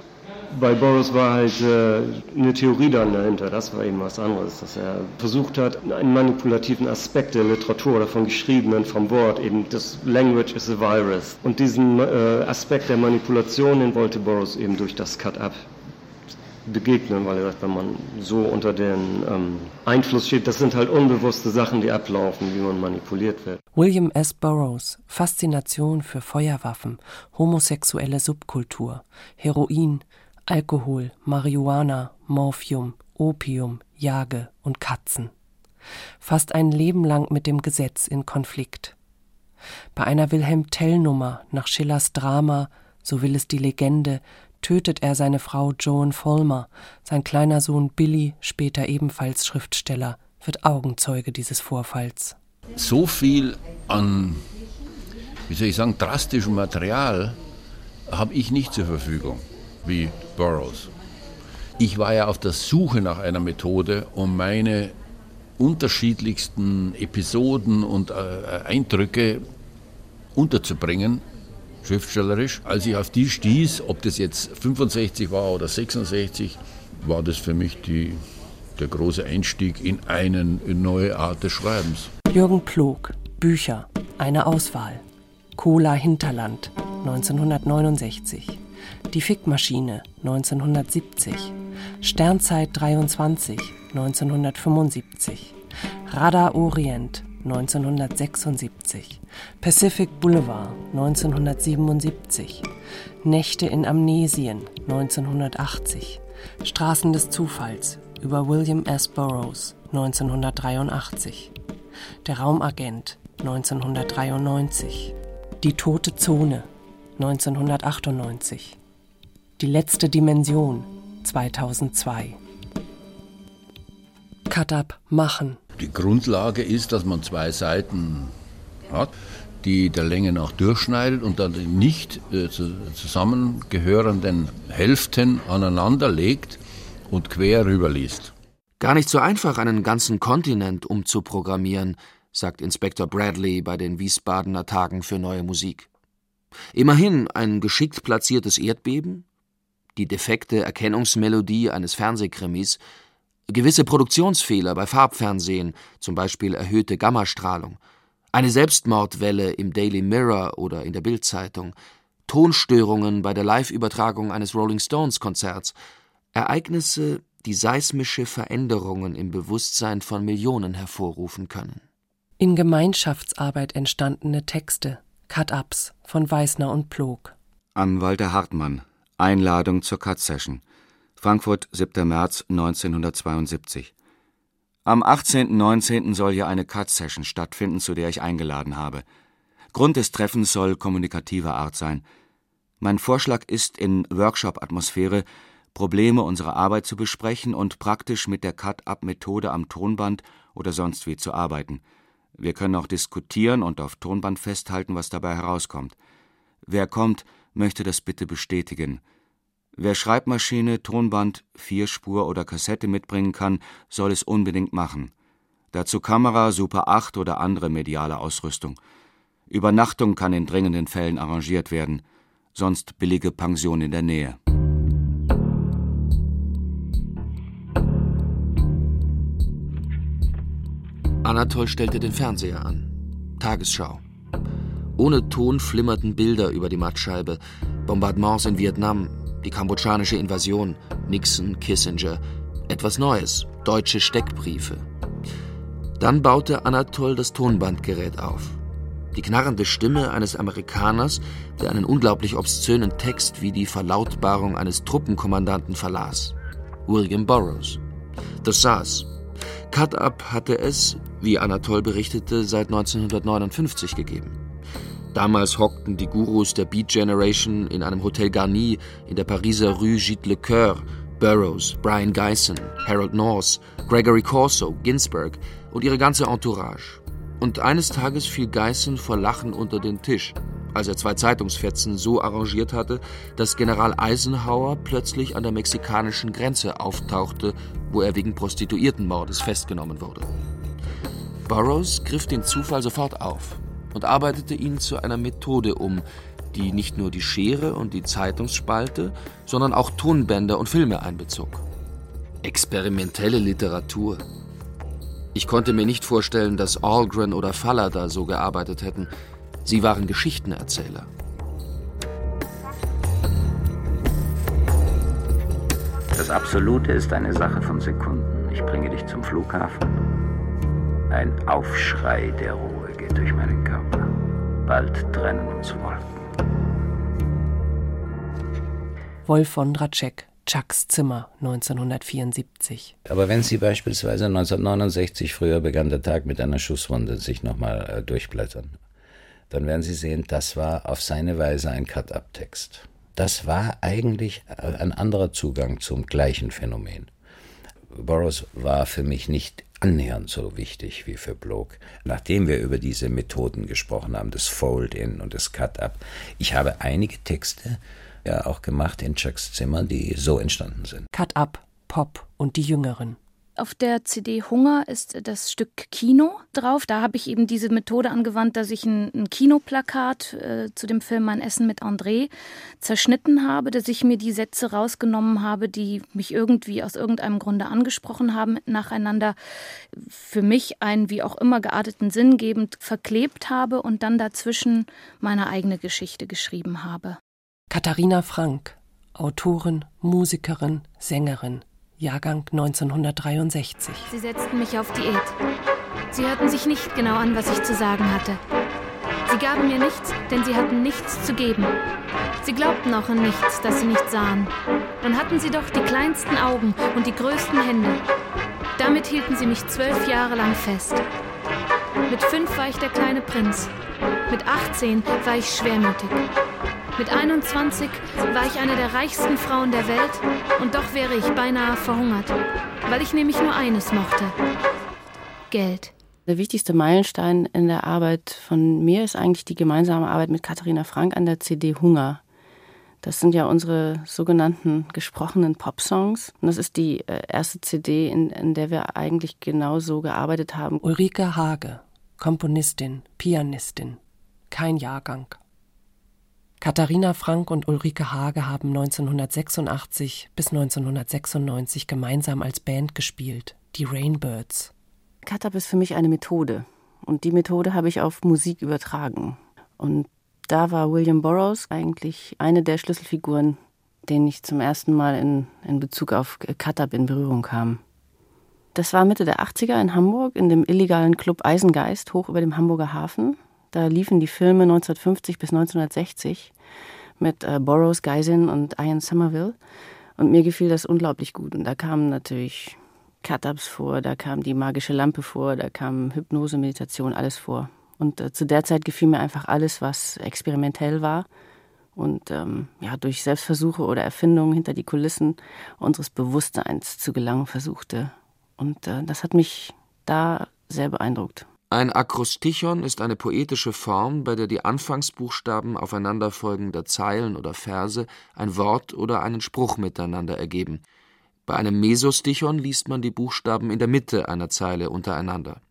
bei Boris war halt äh, eine Theorie dann dahinter, das war eben was anderes, dass er versucht hat, einen manipulativen Aspekt der Literatur oder von Geschriebenen, vom Wort, eben das Language is a virus. Und diesen äh, Aspekt der Manipulation, den wollte Boris eben durch das Cut-Up begegnen, weil er sagt, wenn man so unter den ähm, Einfluss steht, das sind halt unbewusste Sachen, die ablaufen, wie man manipuliert wird. William S. Burroughs Faszination für Feuerwaffen, homosexuelle Subkultur, Heroin, Alkohol, Marihuana, Morphium, Opium, Jage und Katzen. Fast ein Leben lang mit dem Gesetz in Konflikt. Bei einer Wilhelm Tell-Nummer nach Schillers Drama So will es die Legende tötet er seine Frau Joan Vollmer, sein kleiner Sohn Billy, später ebenfalls Schriftsteller, wird Augenzeuge dieses Vorfalls. So viel an, wie soll ich sagen, drastischem Material habe ich nicht zur Verfügung wie Burroughs. Ich war ja auf der Suche nach einer Methode, um meine unterschiedlichsten Episoden und äh, Eindrücke unterzubringen, schriftstellerisch. Als ich auf die stieß, ob das jetzt 65 war oder 66, war das für mich die, der große Einstieg in eine neue Art des Schreibens. Jürgen Plog, Bücher, eine Auswahl. Cola Hinterland, 1969. Die Fickmaschine 1970, Sternzeit 23 1975, Radar Orient 1976, Pacific Boulevard 1977, Nächte in Amnesien 1980, Straßen des Zufalls über William S. Burroughs 1983, Der Raumagent 1993, Die tote Zone 1998. Die letzte Dimension 2002. Cut-up machen. Die Grundlage ist, dass man zwei Seiten hat, die der Länge nach durchschneidet und dann die nicht äh, zusammengehörenden Hälften aneinander legt und quer rüberliest. Gar nicht so einfach, einen ganzen Kontinent umzuprogrammieren, sagt Inspektor Bradley bei den Wiesbadener Tagen für neue Musik. Immerhin ein geschickt platziertes Erdbeben, die defekte Erkennungsmelodie eines Fernsehkrimis, gewisse Produktionsfehler bei Farbfernsehen, zum Beispiel erhöhte Gammastrahlung, eine Selbstmordwelle im Daily Mirror oder in der Bildzeitung, Tonstörungen bei der Live-Übertragung eines Rolling Stones Konzerts, Ereignisse, die seismische Veränderungen im Bewusstsein von Millionen hervorrufen können. In Gemeinschaftsarbeit entstandene Texte, Cut-Ups von Weißner und Plog. An Walter Hartmann. Einladung zur Cut-Session. Frankfurt, 7. März 1972. Am 18. 19. soll hier eine Cut-Session stattfinden, zu der ich eingeladen habe. Grund des Treffens soll kommunikativer Art sein. Mein Vorschlag ist, in Workshop-Atmosphäre Probleme unserer Arbeit zu besprechen und praktisch mit der Cut-Up-Methode am Tonband oder sonst wie zu arbeiten – wir können auch diskutieren und auf Tonband festhalten, was dabei herauskommt. Wer kommt, möchte das bitte bestätigen. Wer Schreibmaschine, Tonband, Vierspur oder Kassette mitbringen kann, soll es unbedingt machen. Dazu Kamera, Super 8 oder andere mediale Ausrüstung. Übernachtung kann in dringenden Fällen arrangiert werden, sonst billige Pension in der Nähe. Anatol stellte den Fernseher an. Tagesschau. Ohne Ton flimmerten Bilder über die Mattscheibe. Bombardements in Vietnam, die kambodschanische Invasion, Nixon, Kissinger. Etwas Neues, deutsche Steckbriefe. Dann baute Anatol das Tonbandgerät auf. Die knarrende Stimme eines Amerikaners, der einen unglaublich obszönen Text wie die Verlautbarung eines Truppenkommandanten verlas. William Burroughs. Das saß. Cut-Up hatte es, wie Anatol berichtete, seit 1959 gegeben. Damals hockten die Gurus der Beat Generation in einem Hotel Garni in der Pariser Rue Gîte le Coeur. Burroughs, Brian Geisen, Harold North, Gregory Corso, Ginsberg und ihre ganze Entourage. Und eines Tages fiel Geisen vor Lachen unter den Tisch, als er zwei Zeitungsfetzen so arrangiert hatte, dass General Eisenhower plötzlich an der mexikanischen Grenze auftauchte, wo er wegen Prostituiertenmordes festgenommen wurde. Burroughs griff den Zufall sofort auf und arbeitete ihn zu einer Methode um, die nicht nur die Schere und die Zeitungsspalte, sondern auch Tonbänder und Filme einbezog. Experimentelle Literatur. Ich konnte mir nicht vorstellen, dass Algren oder Fallada so gearbeitet hätten. Sie waren Geschichtenerzähler. Das Absolute ist eine Sache von Sekunden. Ich bringe dich zum Flughafen. Ein Aufschrei der Ruhe geht durch meinen Körper. Bald trennen uns Wolken. Wolf von Ratschek, Chucks Zimmer, 1974. Aber wenn Sie beispielsweise 1969, früher begann der Tag mit einer Schusswunde, sich nochmal äh, durchblättern, dann werden Sie sehen, das war auf seine Weise ein Cut-Up-Text. Das war eigentlich ein anderer Zugang zum gleichen Phänomen. Burroughs war für mich nicht annähernd so wichtig wie für Block. Nachdem wir über diese Methoden gesprochen haben, das Fold-In und das Cut-Up, ich habe einige Texte ja auch gemacht in Chucks Zimmer, die so entstanden sind. Cut-Up, Pop und die Jüngeren. Auf der CD Hunger ist das Stück Kino drauf. Da habe ich eben diese Methode angewandt, dass ich ein, ein Kinoplakat äh, zu dem Film Mein Essen mit André zerschnitten habe, dass ich mir die Sätze rausgenommen habe, die mich irgendwie aus irgendeinem Grunde angesprochen haben, nacheinander für mich einen wie auch immer gearteten Sinn gebend verklebt habe und dann dazwischen meine eigene Geschichte geschrieben habe. Katharina Frank, Autorin, Musikerin, Sängerin. Jahrgang 1963. Sie setzten mich auf Diät. Sie hörten sich nicht genau an, was ich zu sagen hatte. Sie gaben mir nichts, denn sie hatten nichts zu geben. Sie glaubten auch an nichts, das sie nicht sahen. Dann hatten sie doch die kleinsten Augen und die größten Hände. Damit hielten sie mich zwölf Jahre lang fest. Mit fünf war ich der kleine Prinz. Mit 18 war ich schwermütig. Mit 21 war ich eine der reichsten Frauen der Welt und doch wäre ich beinahe verhungert, weil ich nämlich nur eines mochte. Geld. Der wichtigste Meilenstein in der Arbeit von mir ist eigentlich die gemeinsame Arbeit mit Katharina Frank an der CD Hunger. Das sind ja unsere sogenannten gesprochenen Popsongs. Und das ist die äh, erste CD, in, in der wir eigentlich genau so gearbeitet haben. Ulrike Hage, Komponistin, Pianistin. Kein Jahrgang. Katharina Frank und Ulrike Hage haben 1986 bis 1996 gemeinsam als Band gespielt, die Rainbirds. Cut-Up ist für mich eine Methode und die Methode habe ich auf Musik übertragen. Und da war William Burroughs eigentlich eine der Schlüsselfiguren, denen ich zum ersten Mal in, in Bezug auf Cut-Up in Berührung kam. Das war Mitte der 80er in Hamburg in dem illegalen Club Eisengeist hoch über dem Hamburger Hafen. Da liefen die Filme 1950 bis 1960 mit äh, Burroughs, Geisin und Ian Somerville. Und mir gefiel das unglaublich gut. Und da kamen natürlich Cut-Ups vor, da kam die magische Lampe vor, da kam Hypnose, Meditation, alles vor. Und äh, zu der Zeit gefiel mir einfach alles, was experimentell war und ähm, ja, durch Selbstversuche oder Erfindungen hinter die Kulissen unseres Bewusstseins zu gelangen versuchte. Und äh, das hat mich da sehr beeindruckt. Ein Akrostichon ist eine poetische Form, bei der die Anfangsbuchstaben aufeinanderfolgender Zeilen oder Verse ein Wort oder einen Spruch miteinander ergeben. Bei einem Mesostichon liest man die Buchstaben in der Mitte einer Zeile untereinander.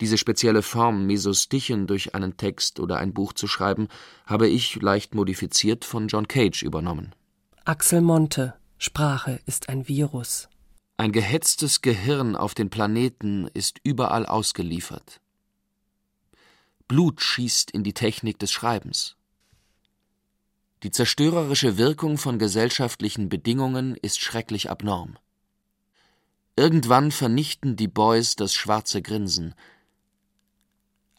Diese spezielle Form, Mesostichen durch einen Text oder ein Buch zu schreiben, habe ich leicht modifiziert von John Cage übernommen. Axel Monte Sprache ist ein Virus. Ein gehetztes Gehirn auf den Planeten ist überall ausgeliefert. Blut schießt in die Technik des Schreibens. Die zerstörerische Wirkung von gesellschaftlichen Bedingungen ist schrecklich abnorm. Irgendwann vernichten die Boys das schwarze Grinsen.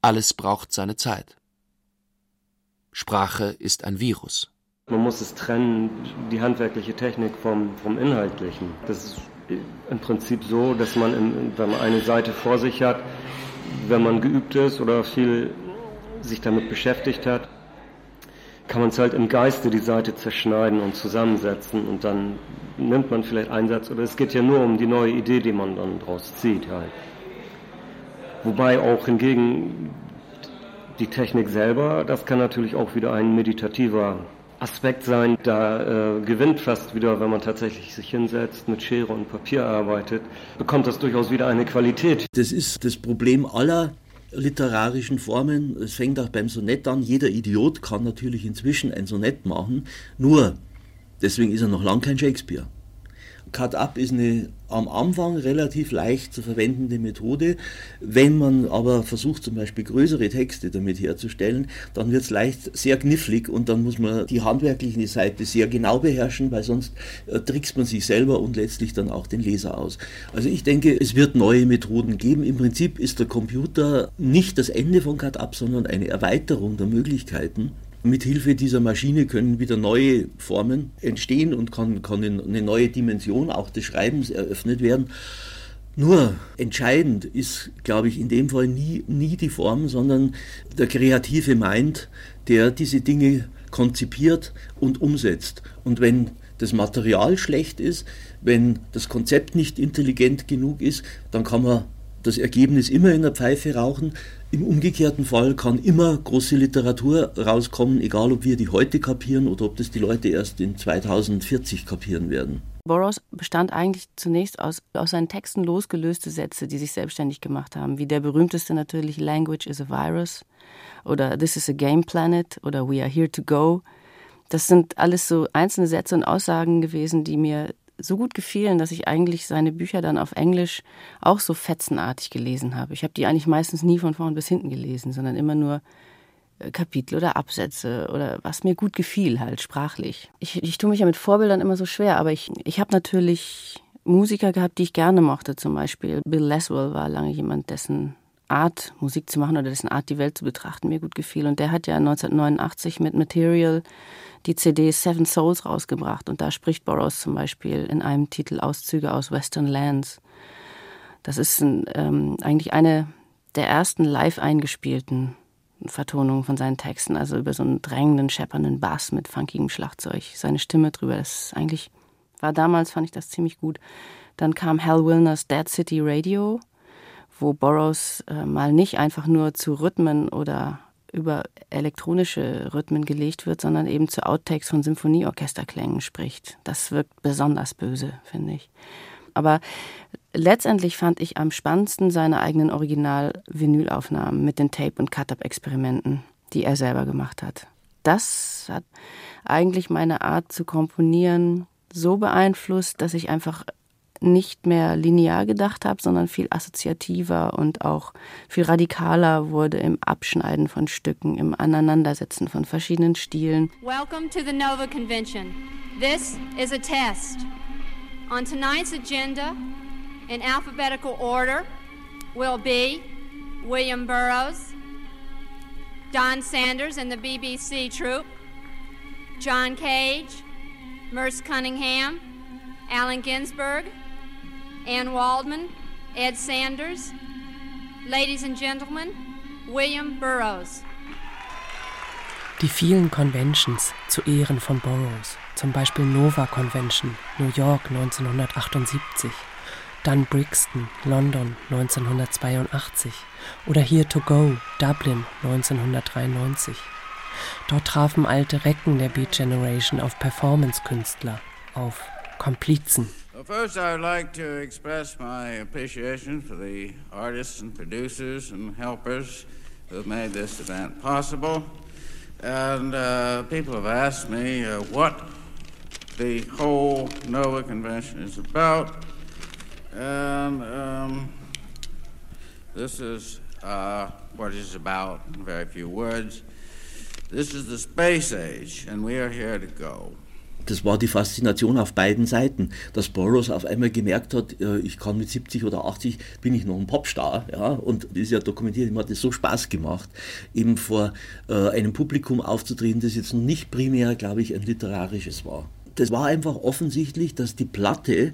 Alles braucht seine Zeit. Sprache ist ein Virus. Man muss es trennen, die handwerkliche Technik vom, vom Inhaltlichen. Das ist im Prinzip so, dass man, wenn man eine Seite vor sich hat, wenn man geübt ist oder viel sich damit beschäftigt hat, kann man es halt im Geiste die Seite zerschneiden und zusammensetzen und dann nimmt man vielleicht einen Satz oder es geht ja nur um die neue Idee, die man dann draus zieht halt. Wobei auch hingegen die Technik selber, das kann natürlich auch wieder ein meditativer Aspekt sein. Da äh, gewinnt fast wieder, wenn man tatsächlich sich hinsetzt, mit Schere und Papier arbeitet, bekommt das durchaus wieder eine Qualität. Das ist das Problem aller literarischen Formen. Es fängt auch beim Sonett an. Jeder Idiot kann natürlich inzwischen ein Sonett machen. Nur, deswegen ist er noch lang kein Shakespeare. Cut-Up ist eine am Anfang relativ leicht zu verwendende Methode. Wenn man aber versucht, zum Beispiel größere Texte damit herzustellen, dann wird es leicht sehr knifflig und dann muss man die handwerkliche Seite sehr genau beherrschen, weil sonst äh, trickst man sich selber und letztlich dann auch den Leser aus. Also ich denke, es wird neue Methoden geben. Im Prinzip ist der Computer nicht das Ende von Cut-Up, sondern eine Erweiterung der Möglichkeiten. Mithilfe dieser Maschine können wieder neue Formen entstehen und kann, kann eine neue Dimension auch des Schreibens eröffnet werden. Nur entscheidend ist, glaube ich, in dem Fall nie, nie die Form, sondern der kreative Mind, der diese Dinge konzipiert und umsetzt. Und wenn das Material schlecht ist, wenn das Konzept nicht intelligent genug ist, dann kann man das Ergebnis immer in der Pfeife rauchen. Im umgekehrten Fall kann immer große Literatur rauskommen, egal ob wir die heute kapieren oder ob das die Leute erst in 2040 kapieren werden. Burroughs bestand eigentlich zunächst aus, aus seinen Texten losgelöste Sätze, die sich selbstständig gemacht haben, wie der berühmteste natürlich Language is a Virus oder This is a Game Planet oder We are here to go. Das sind alles so einzelne Sätze und Aussagen gewesen, die mir so gut gefielen, dass ich eigentlich seine Bücher dann auf Englisch auch so fetzenartig gelesen habe. Ich habe die eigentlich meistens nie von vorn bis hinten gelesen, sondern immer nur äh, Kapitel oder Absätze oder was mir gut gefiel, halt sprachlich. Ich, ich tue mich ja mit Vorbildern immer so schwer, aber ich, ich habe natürlich Musiker gehabt, die ich gerne mochte. Zum Beispiel Bill Laswell war lange jemand, dessen Art, Musik zu machen oder dessen Art, die Welt zu betrachten, mir gut gefiel. Und der hat ja 1989 mit Material die CD Seven Souls rausgebracht und da spricht Burroughs zum Beispiel in einem Titel Auszüge aus Western Lands. Das ist ein, ähm, eigentlich eine der ersten live eingespielten Vertonungen von seinen Texten, also über so einen drängenden, scheppernden Bass mit funkigem Schlagzeug, seine Stimme drüber. Das eigentlich war damals, fand ich das ziemlich gut. Dann kam Hal Wilners Dead City Radio, wo Burroughs äh, mal nicht einfach nur zu Rhythmen oder über elektronische Rhythmen gelegt wird, sondern eben zu Outtakes von Symphonieorchesterklängen spricht. Das wirkt besonders böse, finde ich. Aber letztendlich fand ich am spannendsten seine eigenen Original-Vinylaufnahmen mit den Tape- und Cut-Up-Experimenten, die er selber gemacht hat. Das hat eigentlich meine Art zu komponieren so beeinflusst, dass ich einfach nicht mehr linear gedacht habe, sondern viel assoziativer und auch viel radikaler wurde im Abschneiden von Stücken, im Aneinandersetzen von verschiedenen Stilen. Welcome to the Nova Convention. This is a test. On tonight's agenda, in alphabetical order, will be William Burroughs, Don Sanders and the BBC troupe, John Cage, Merce Cunningham, Allen Ginsberg, Ann Waldman, Ed Sanders, ladies and gentlemen, William Burroughs. Die vielen Conventions zu Ehren von Burroughs, zum Beispiel Nova Convention, New York 1978, dann Brixton, London 1982 oder Here to Go, Dublin 1993. Dort trafen alte Recken der Beat Generation auf Performance-Künstler, auf Komplizen. First, I would like to express my appreciation for the artists and producers and helpers who have made this event possible. And uh, people have asked me uh, what the whole NOVA convention is about. And um, this is uh, what it's about in very few words. This is the space age, and we are here to go. Das war die Faszination auf beiden Seiten, dass Burroughs auf einmal gemerkt hat, äh, ich kann mit 70 oder 80 bin ich noch ein Popstar, ja, und das ist ja dokumentiert, ihm hat es so Spaß gemacht, eben vor äh, einem Publikum aufzutreten, das jetzt nicht primär, glaube ich, ein literarisches war das war einfach offensichtlich, dass die Platte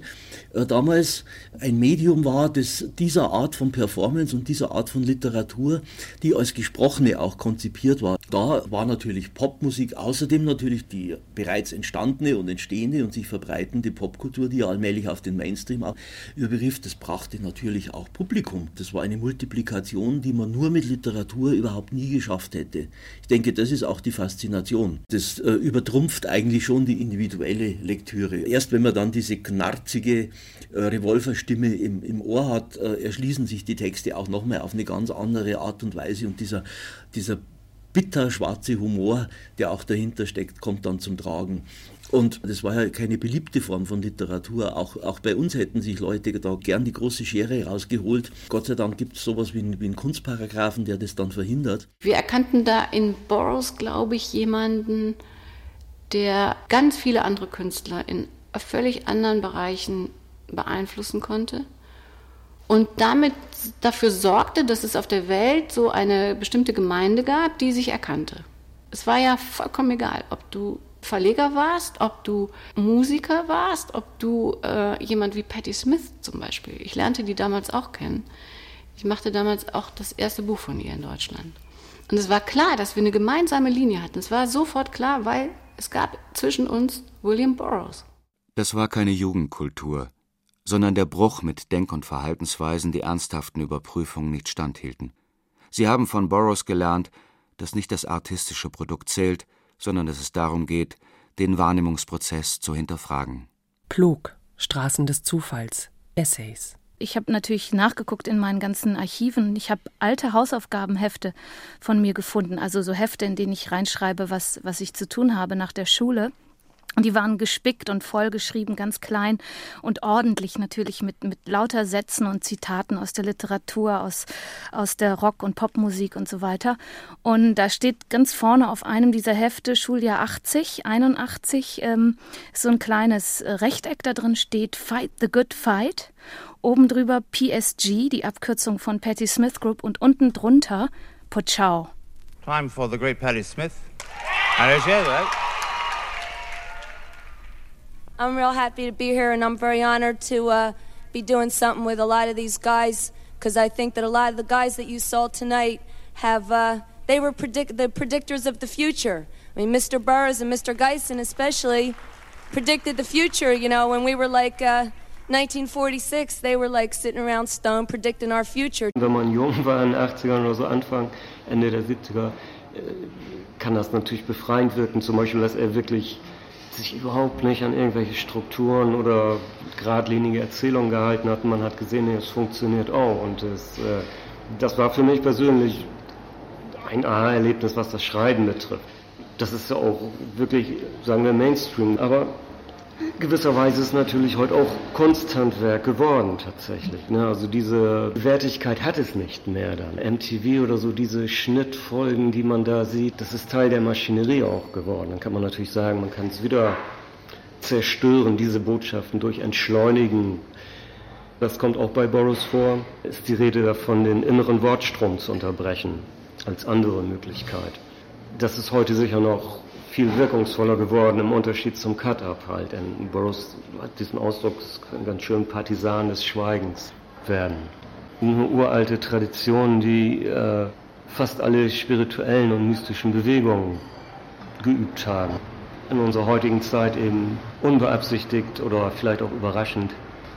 äh, damals ein Medium war, das dieser Art von Performance und dieser Art von Literatur, die als gesprochene auch konzipiert war. Da war natürlich Popmusik, außerdem natürlich die bereits entstandene und entstehende und sich verbreitende Popkultur, die allmählich auf den Mainstream auch übergriff. Das brachte natürlich auch Publikum. Das war eine Multiplikation, die man nur mit Literatur überhaupt nie geschafft hätte. Ich denke, das ist auch die Faszination. Das äh, übertrumpft eigentlich schon die individuelle visuelle Lektüre. Erst wenn man dann diese knarzige äh, Revolverstimme im, im Ohr hat, äh, erschließen sich die Texte auch nochmal auf eine ganz andere Art und Weise und dieser, dieser bitter schwarze Humor, der auch dahinter steckt, kommt dann zum Tragen. Und das war ja keine beliebte Form von Literatur. Auch, auch bei uns hätten sich Leute da gern die große Schere rausgeholt. Gott sei Dank gibt es sowas wie, wie einen Kunstparagraphen, der das dann verhindert. Wir erkannten da in Burroughs, glaube ich, jemanden, der ganz viele andere Künstler in völlig anderen Bereichen beeinflussen konnte und damit dafür sorgte, dass es auf der Welt so eine bestimmte Gemeinde gab, die sich erkannte. Es war ja vollkommen egal, ob du Verleger warst, ob du Musiker warst, ob du äh, jemand wie Patti Smith zum Beispiel. Ich lernte die damals auch kennen. Ich machte damals auch das erste Buch von ihr in Deutschland. Und es war klar, dass wir eine gemeinsame Linie hatten. Es war sofort klar, weil es gab zwischen uns William Burroughs. Das war keine Jugendkultur, sondern der Bruch mit Denk- und Verhaltensweisen, die ernsthaften Überprüfungen nicht standhielten. Sie haben von Burroughs gelernt, dass nicht das artistische Produkt zählt, sondern dass es darum geht, den Wahrnehmungsprozess zu hinterfragen. Plog, Straßen des Zufalls, Essays. Ich habe natürlich nachgeguckt in meinen ganzen Archiven. Ich habe alte Hausaufgabenhefte von mir gefunden, also so Hefte, in denen ich reinschreibe, was, was ich zu tun habe nach der Schule. Und die waren gespickt und vollgeschrieben, ganz klein und ordentlich natürlich mit, mit lauter Sätzen und Zitaten aus der Literatur, aus, aus der Rock- und Popmusik und so weiter. Und da steht ganz vorne auf einem dieser Hefte, Schuljahr 80, 81, ähm, so ein kleines Rechteck da drin steht, Fight the Good Fight. Oben drüber PSG, die Abkürzung von Patti Smith Group, und unten drunter Pochau. Time for the great Patti Smith. And as you I'm real happy to be here, and I'm very honored to uh, be doing something with a lot of these guys because I think that a lot of the guys that you saw tonight have uh, they were predict the predictors of the future. I mean, Mr. Burrs and Mr. Geisen especially predicted the future. You know, when we were like. Uh, 1946, they were like sitting around Stone predicting our future. Wenn man jung war in den 80ern oder so Anfang, Ende der 70er, äh, kann das natürlich befreiend wirken. Zum Beispiel, dass er wirklich sich überhaupt nicht an irgendwelche Strukturen oder geradlinige Erzählungen gehalten hat. Man hat gesehen, es funktioniert auch. Und es, äh, das war für mich persönlich ein Aha-Erlebnis, was das Schreiben betrifft. Das ist ja auch wirklich, sagen wir, Mainstream. Aber gewisserweise ist natürlich heute auch Kunsthandwerk geworden tatsächlich. Ne? Also diese Wertigkeit hat es nicht mehr dann. MTV oder so, diese Schnittfolgen, die man da sieht, das ist Teil der Maschinerie auch geworden. Dann kann man natürlich sagen, man kann es wieder zerstören, diese Botschaften durch Entschleunigen. Das kommt auch bei Boris vor. Ist die Rede davon, den inneren Wortstrom zu unterbrechen, als andere Möglichkeit. Das ist heute sicher noch viel wirkungsvoller geworden im Unterschied zum Cut-Up halt. Denn Burroughs hat diesen Ausdruck ganz schön Partisan des Schweigens werden. Eine uralte Tradition, die äh, fast alle spirituellen und mystischen Bewegungen geübt haben. In unserer heutigen Zeit eben unbeabsichtigt oder vielleicht auch überraschend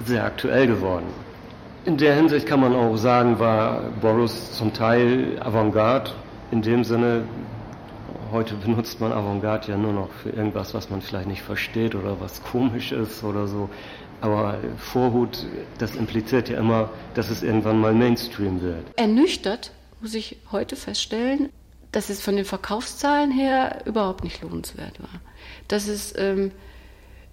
sehr aktuell geworden. In der Hinsicht kann man auch sagen, war Boris zum Teil Avantgarde, in dem Sinne, Heute benutzt man Avantgarde ja nur noch für irgendwas, was man vielleicht nicht versteht oder was komisch ist oder so. Aber Vorhut, das impliziert ja immer, dass es irgendwann mal Mainstream wird. Ernüchtert muss ich heute feststellen, dass es von den Verkaufszahlen her überhaupt nicht lohnenswert war. Dass es ähm,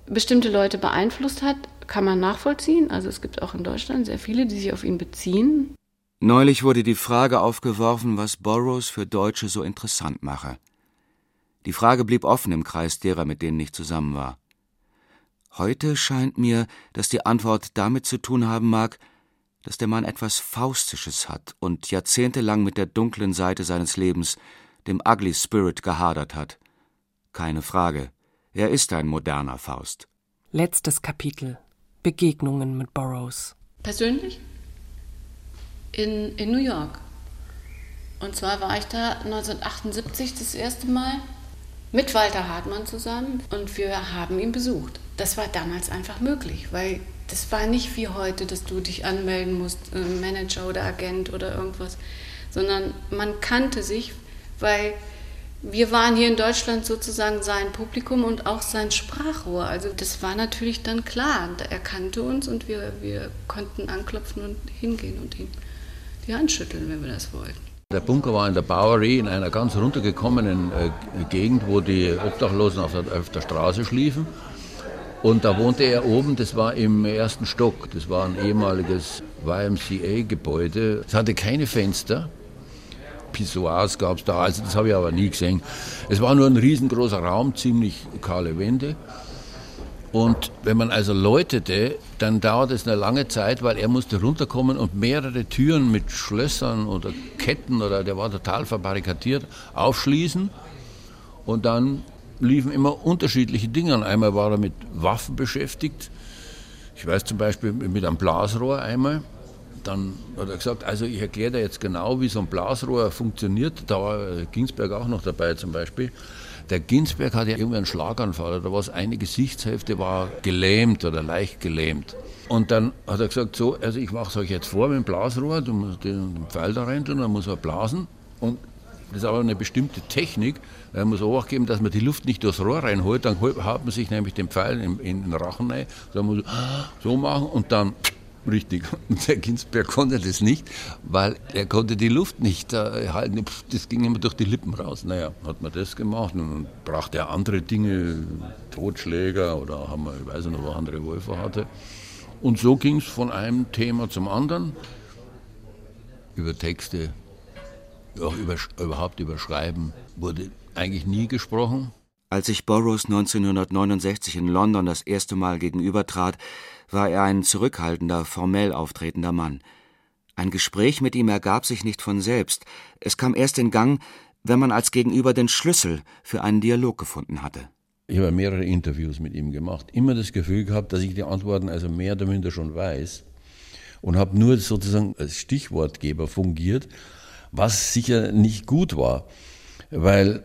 bestimmte Leute beeinflusst hat, kann man nachvollziehen. Also es gibt auch in Deutschland sehr viele, die sich auf ihn beziehen. Neulich wurde die Frage aufgeworfen, was Burroughs für Deutsche so interessant mache. Die Frage blieb offen im Kreis derer, mit denen ich zusammen war. Heute scheint mir, dass die Antwort damit zu tun haben mag, dass der Mann etwas Faustisches hat und jahrzehntelang mit der dunklen Seite seines Lebens, dem Ugly Spirit, gehadert hat. Keine Frage, er ist ein moderner Faust. Letztes Kapitel Begegnungen mit Burroughs. Persönlich? In, in New York. Und zwar war ich da 1978 das erste Mal mit Walter Hartmann zusammen und wir haben ihn besucht. Das war damals einfach möglich, weil das war nicht wie heute, dass du dich anmelden musst, äh, Manager oder Agent oder irgendwas, sondern man kannte sich, weil wir waren hier in Deutschland sozusagen sein Publikum und auch sein Sprachrohr. Also das war natürlich dann klar. Er kannte uns und wir, wir konnten anklopfen und hingehen und ihm die Hand schütteln, wenn wir das wollten. Der Bunker war in der Bowery in einer ganz runtergekommenen äh, Gegend, wo die Obdachlosen auf der, auf der Straße schliefen. Und da wohnte er oben, das war im ersten Stock. Das war ein ehemaliges YMCA-Gebäude. Es hatte keine Fenster. Pissoirs gab es da, also das habe ich aber nie gesehen. Es war nur ein riesengroßer Raum, ziemlich kahle Wände. Und wenn man also läutete, dann dauert es eine lange Zeit, weil er musste runterkommen und mehrere Türen mit Schlössern oder Ketten oder der war total verbarrikadiert, aufschließen. Und dann liefen immer unterschiedliche Dinge. Einmal war er mit Waffen beschäftigt. Ich weiß zum Beispiel mit einem Blasrohr einmal. Dann hat er gesagt, also ich erkläre dir jetzt genau, wie so ein Blasrohr funktioniert. Da war Ginsberg auch noch dabei zum Beispiel. Der Ginsberg hatte ja irgendwie einen Schlaganfall, war es eine Gesichtshälfte war gelähmt oder leicht gelähmt. Und dann hat er gesagt, so, also ich mache es euch jetzt vor mit dem Blasrohr, du musst den Pfeil da rein tun, dann muss er blasen. Und das ist aber eine bestimmte Technik. Man muss auch geben, dass man die Luft nicht durchs Rohr reinholt, dann hat man sich nämlich den Pfeil in, in den Rachen rein. Dann muss so machen und dann Richtig. Und der Ginsberg konnte das nicht, weil er konnte die Luft nicht äh, halten. Das ging immer durch die Lippen raus. Naja, hat man das gemacht und brachte er andere Dinge, Totschläger oder haben wir, ich weiß nicht, was andere Wolfer hatte. Und so ging es von einem Thema zum anderen. Über Texte, auch über, überhaupt über Schreiben wurde eigentlich nie gesprochen. Als ich Burroughs 1969 in London das erste Mal gegenübertrat, war er ein zurückhaltender, formell auftretender Mann. Ein Gespräch mit ihm ergab sich nicht von selbst, es kam erst in Gang, wenn man als Gegenüber den Schlüssel für einen Dialog gefunden hatte. Ich habe mehrere Interviews mit ihm gemacht, immer das Gefühl gehabt, dass ich die Antworten also mehr oder minder schon weiß und habe nur sozusagen als Stichwortgeber fungiert, was sicher nicht gut war, weil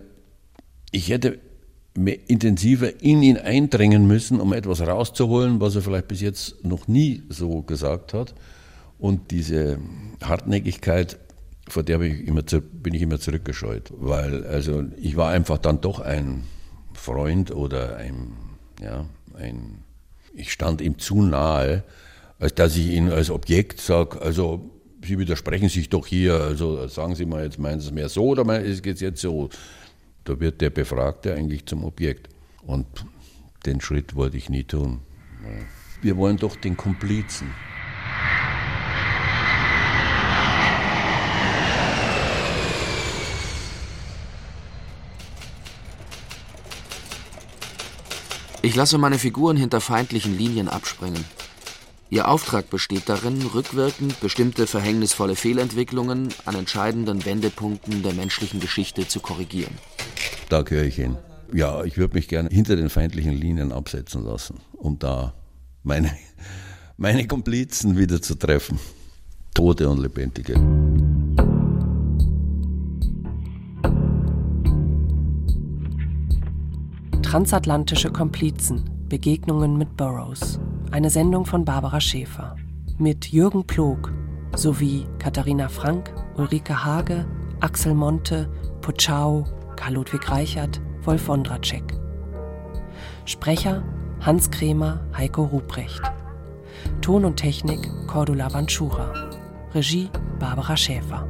ich hätte intensiver in ihn eindringen müssen, um etwas rauszuholen, was er vielleicht bis jetzt noch nie so gesagt hat. Und diese Hartnäckigkeit, vor der bin ich immer, bin ich immer zurückgescheut, weil also ich war einfach dann doch ein Freund oder ein, ja, ein, ich stand ihm zu nahe, als dass ich ihn als Objekt sage, also Sie widersprechen sich doch hier, also sagen Sie mal, jetzt meinen Sie es mehr so oder geht es jetzt so? Da wird der Befragte eigentlich zum Objekt. Und den Schritt wollte ich nie tun. Wir wollen doch den Komplizen. Ich lasse meine Figuren hinter feindlichen Linien abspringen. Ihr Auftrag besteht darin, rückwirkend bestimmte verhängnisvolle Fehlentwicklungen an entscheidenden Wendepunkten der menschlichen Geschichte zu korrigieren. Da gehöre ich hin. Ja, ich würde mich gerne hinter den feindlichen Linien absetzen lassen, um da meine, [LAUGHS] meine Komplizen wieder zu treffen. Tote und Lebendige. Transatlantische Komplizen. Begegnungen mit Burroughs. Eine Sendung von Barbara Schäfer. Mit Jürgen Plog sowie Katharina Frank, Ulrike Hage, Axel Monte, Puchau, Karl-Ludwig Reichert, Wolf Wondracek. Sprecher Hans Kremer, Heiko Ruprecht. Ton und Technik Cordula Vanchura. Regie Barbara Schäfer.